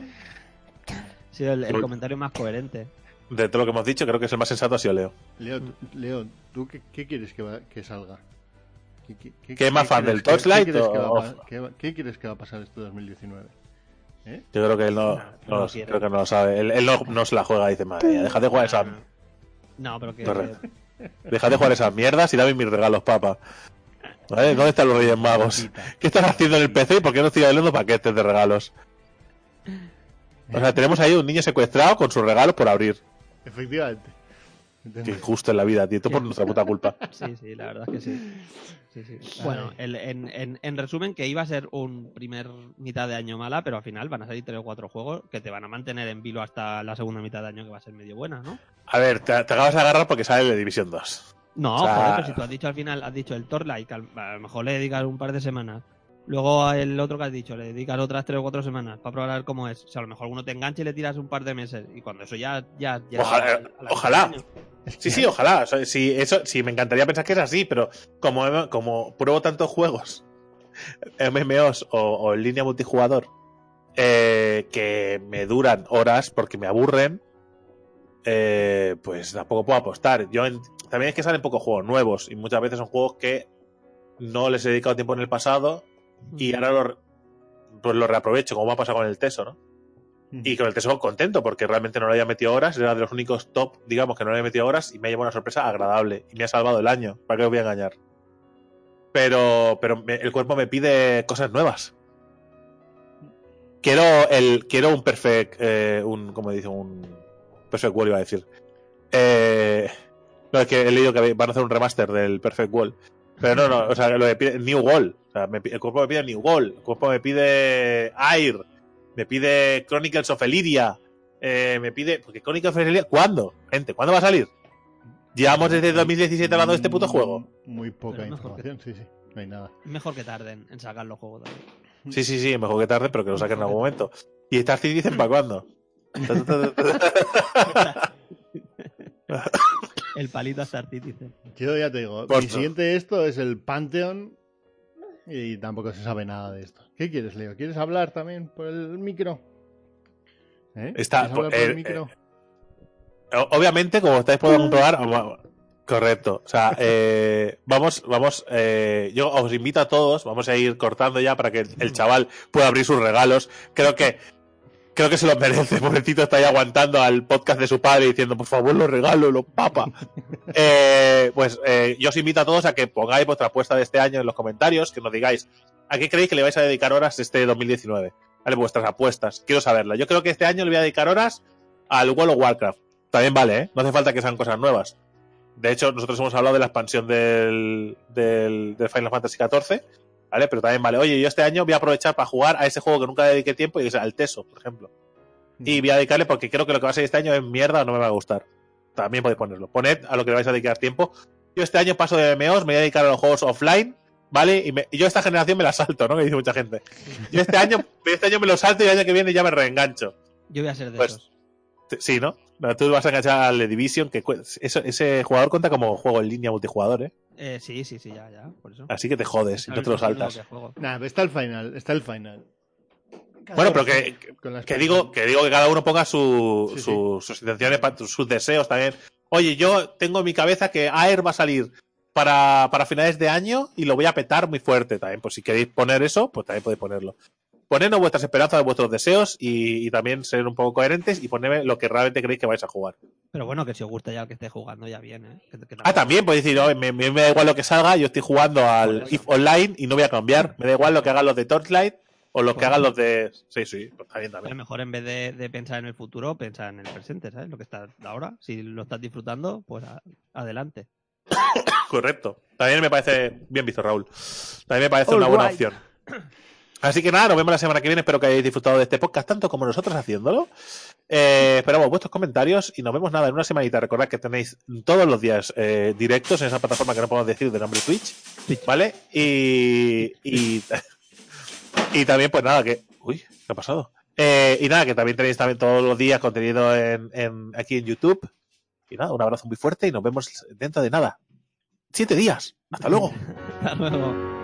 Sí, el, comentario más coherente. De todo lo que hemos dicho, creo que es el más sensato ha sido Leo. Leo, tú- Leo, ¿tú qué, qué quieres que, va- que salga? ¿Qué, qué- qué- ¿Qué más fan del Torchlight ¿qué crees que va a pasar este 2019? ¿Eh? Yo creo que él no, creo que no lo sabe. Él, él no, no se la juega, dice, madre mía, dejad de jugar esa, No, pero que. Dejad de jugar esas mierdas y dame mis regalos, papa. ¿Vale? ¿Dónde están los Reyes Magos? ¿Qué estás haciendo en el PC y por qué no estoy hablando paquetes de regalos? O sea, tenemos ahí un niño secuestrado con sus regalos por abrir. Efectivamente. Qué injusto en la vida, tío. Esto por nuestra puta culpa. Sí, sí, la verdad es que sí. Sí, sí. Bueno, el- en, en- en resumen, que iba a ser un primer mitad de año mala, pero al final van a salir tres o cuatro juegos que te van a mantener en vilo hasta la segunda mitad de año, que va a ser medio buena, ¿no? A ver, te, te acabas de agarrar porque sale de División 2. No, O sea- joder, pero si tú has dicho al final, has dicho el Torlight, que a lo mejor le dedicas un par de semanas. Luego el otro que has dicho, le dedicas otras tres o cuatro semanas para probar a ver cómo es. O sea, a lo mejor alguno te engancha y le tiras un par de meses. Y cuando eso ya. ya, ya Ojalá- a la- a la ojalá. Sí, sí, ojalá. O sea, sí, eso, sí, me encantaría pensar que es así, pero como, como pruebo tantos juegos, MMOs o, o en línea multijugador, eh, que me duran horas porque me aburren, eh, pues tampoco puedo apostar. Yo en- también es que salen pocos juegos nuevos y muchas veces son juegos que no les he dedicado tiempo en el pasado y ahora lo, pues lo reaprovecho, como me ha pasado con el Teso, ¿no? Y con el Teso contento porque realmente no le había metido horas, era de los únicos top, digamos, que no le había metido horas y me ha llevado una sorpresa agradable y me ha salvado el año, ¿para qué os voy a engañar? Pero, pero el cuerpo me pide cosas nuevas. Quiero el quiero un perfect eh, un como dice un perfect wall iba a decir. Eh, no es que he leído que van a hacer un remaster del perfect wall. Pero no, no, o sea, lo que pide New Wall. O sea, me el cuerpo me pide New Wall, el cuerpo me pide Air, me pide Chronicles of Elyria, eh, me pide. Porque Chronicles of Elyria, ¿cuándo? Gente, ¿cuándo va a salir? Llevamos desde 2017 hablando de este puto juego. Muy poca información, sí, sí. No hay nada. Mejor que tarden en sacar los juegos también. Sí, sí, sí, mejor que tarde, pero que lo saquen en algún momento. ¿Y Star Citizen para cuándo? El palito a Star Citizen. Yo ya te digo, Costo. mi siguiente esto es el Pantheon y tampoco se sabe nada de esto. ¿Qué quieres, Leo? ¿Quieres hablar también por el micro? ¿Eh? Está- ¿Quieres hablar por eh, el micro? O- Obviamente, como estáis pudiendo comprobar, vamos- correcto. O sea, eh, vamos, vamos, eh, yo os invito a todos, vamos a ir cortando ya para que el, el chaval pueda abrir sus regalos. Creo que, creo que se lo merece. Pobrecito está ahí aguantando al podcast de su padre diciendo, por favor, los regalos, los papa. Eh, pues eh, yo os invito a todos a que pongáis vuestra apuesta de este año en los comentarios, que nos digáis a qué creéis que le vais a dedicar horas este 2019. Vale, vuestras apuestas. Quiero saberla. Yo creo que este año le voy a dedicar horas al World of Warcraft. También vale, ¿eh? No hace falta que sean cosas nuevas. De hecho, nosotros hemos hablado de la expansión del, del, del Final Fantasy XIV, ¿vale? Pero también vale. Oye, yo este año voy a aprovechar para jugar a ese juego que nunca dediqué tiempo, y es al Teso, por ejemplo. Y voy a dedicarle porque creo que lo que va a ser este año es mierda o no me va a gustar. También podéis ponerlo. Poned a lo que le vais a dedicar tiempo. Yo este año paso de MMOs, me voy a dedicar a los juegos offline, ¿vale? Y, me- y yo esta generación me la salto, ¿no? Que dice mucha gente. Yo este año, este año me lo salto y el año que viene ya me reengancho. Yo voy a ser de Pues, esos. Sí, ¿no? Tú vas a enganchar al The Division, que eso- ese jugador cuenta como juego en línea multijugador, ¿eh? Eh, sí, sí, sí, ya, ya. Por eso. Así que te jodes y no te lo saltas. Pero está el final, está el final. Bueno, pero que, que digo que digo que cada uno ponga su, Sí, su- sus intenciones, sus deseos también. Oye, yo tengo en mi cabeza que Air va a salir para, para finales de año y lo voy a petar muy fuerte también. Pues si queréis poner eso, pues también podéis ponerlo. Ponednos vuestras esperanzas, vuestros deseos y, y también ser un poco coherentes y ponedme lo que realmente creéis que vais a jugar. Pero bueno, que si os gusta ya el que esté jugando, ya bien, ¿eh? Que- que Ah, también podéis decir, "Oye, me, me- me da igual lo que salga, yo estoy jugando al. IF Online y no voy a cambiar. Me da igual lo que hagan los de Torchlight o lo que hagan los de... Sí, sí, pues está bien Pero también. mejor en vez de, de pensar en el futuro, pensar en el presente, ¿sabes? Lo que está ahora. Si lo estás disfrutando, pues a- adelante. Correcto. También me parece bien visto, Raúl. También me parece una buena opción. Así que nada, nos vemos la semana que viene. Espero que hayáis disfrutado de este podcast tanto como nosotros haciéndolo. Eh, esperamos vuestros comentarios y nos vemos nada en una semanita. Recordad que tenéis todos los días eh, directos en esa plataforma que no podemos decir de nombre Twitch. ¿Vale? Y, y, y también, pues nada, que. Uy, ¿qué ha pasado? Eh, y nada, que también tenéis también todos los días contenido en, en- aquí en YouTube. Y nada, un abrazo muy fuerte y nos vemos dentro de nada. Siete días. Hasta luego. Hasta luego.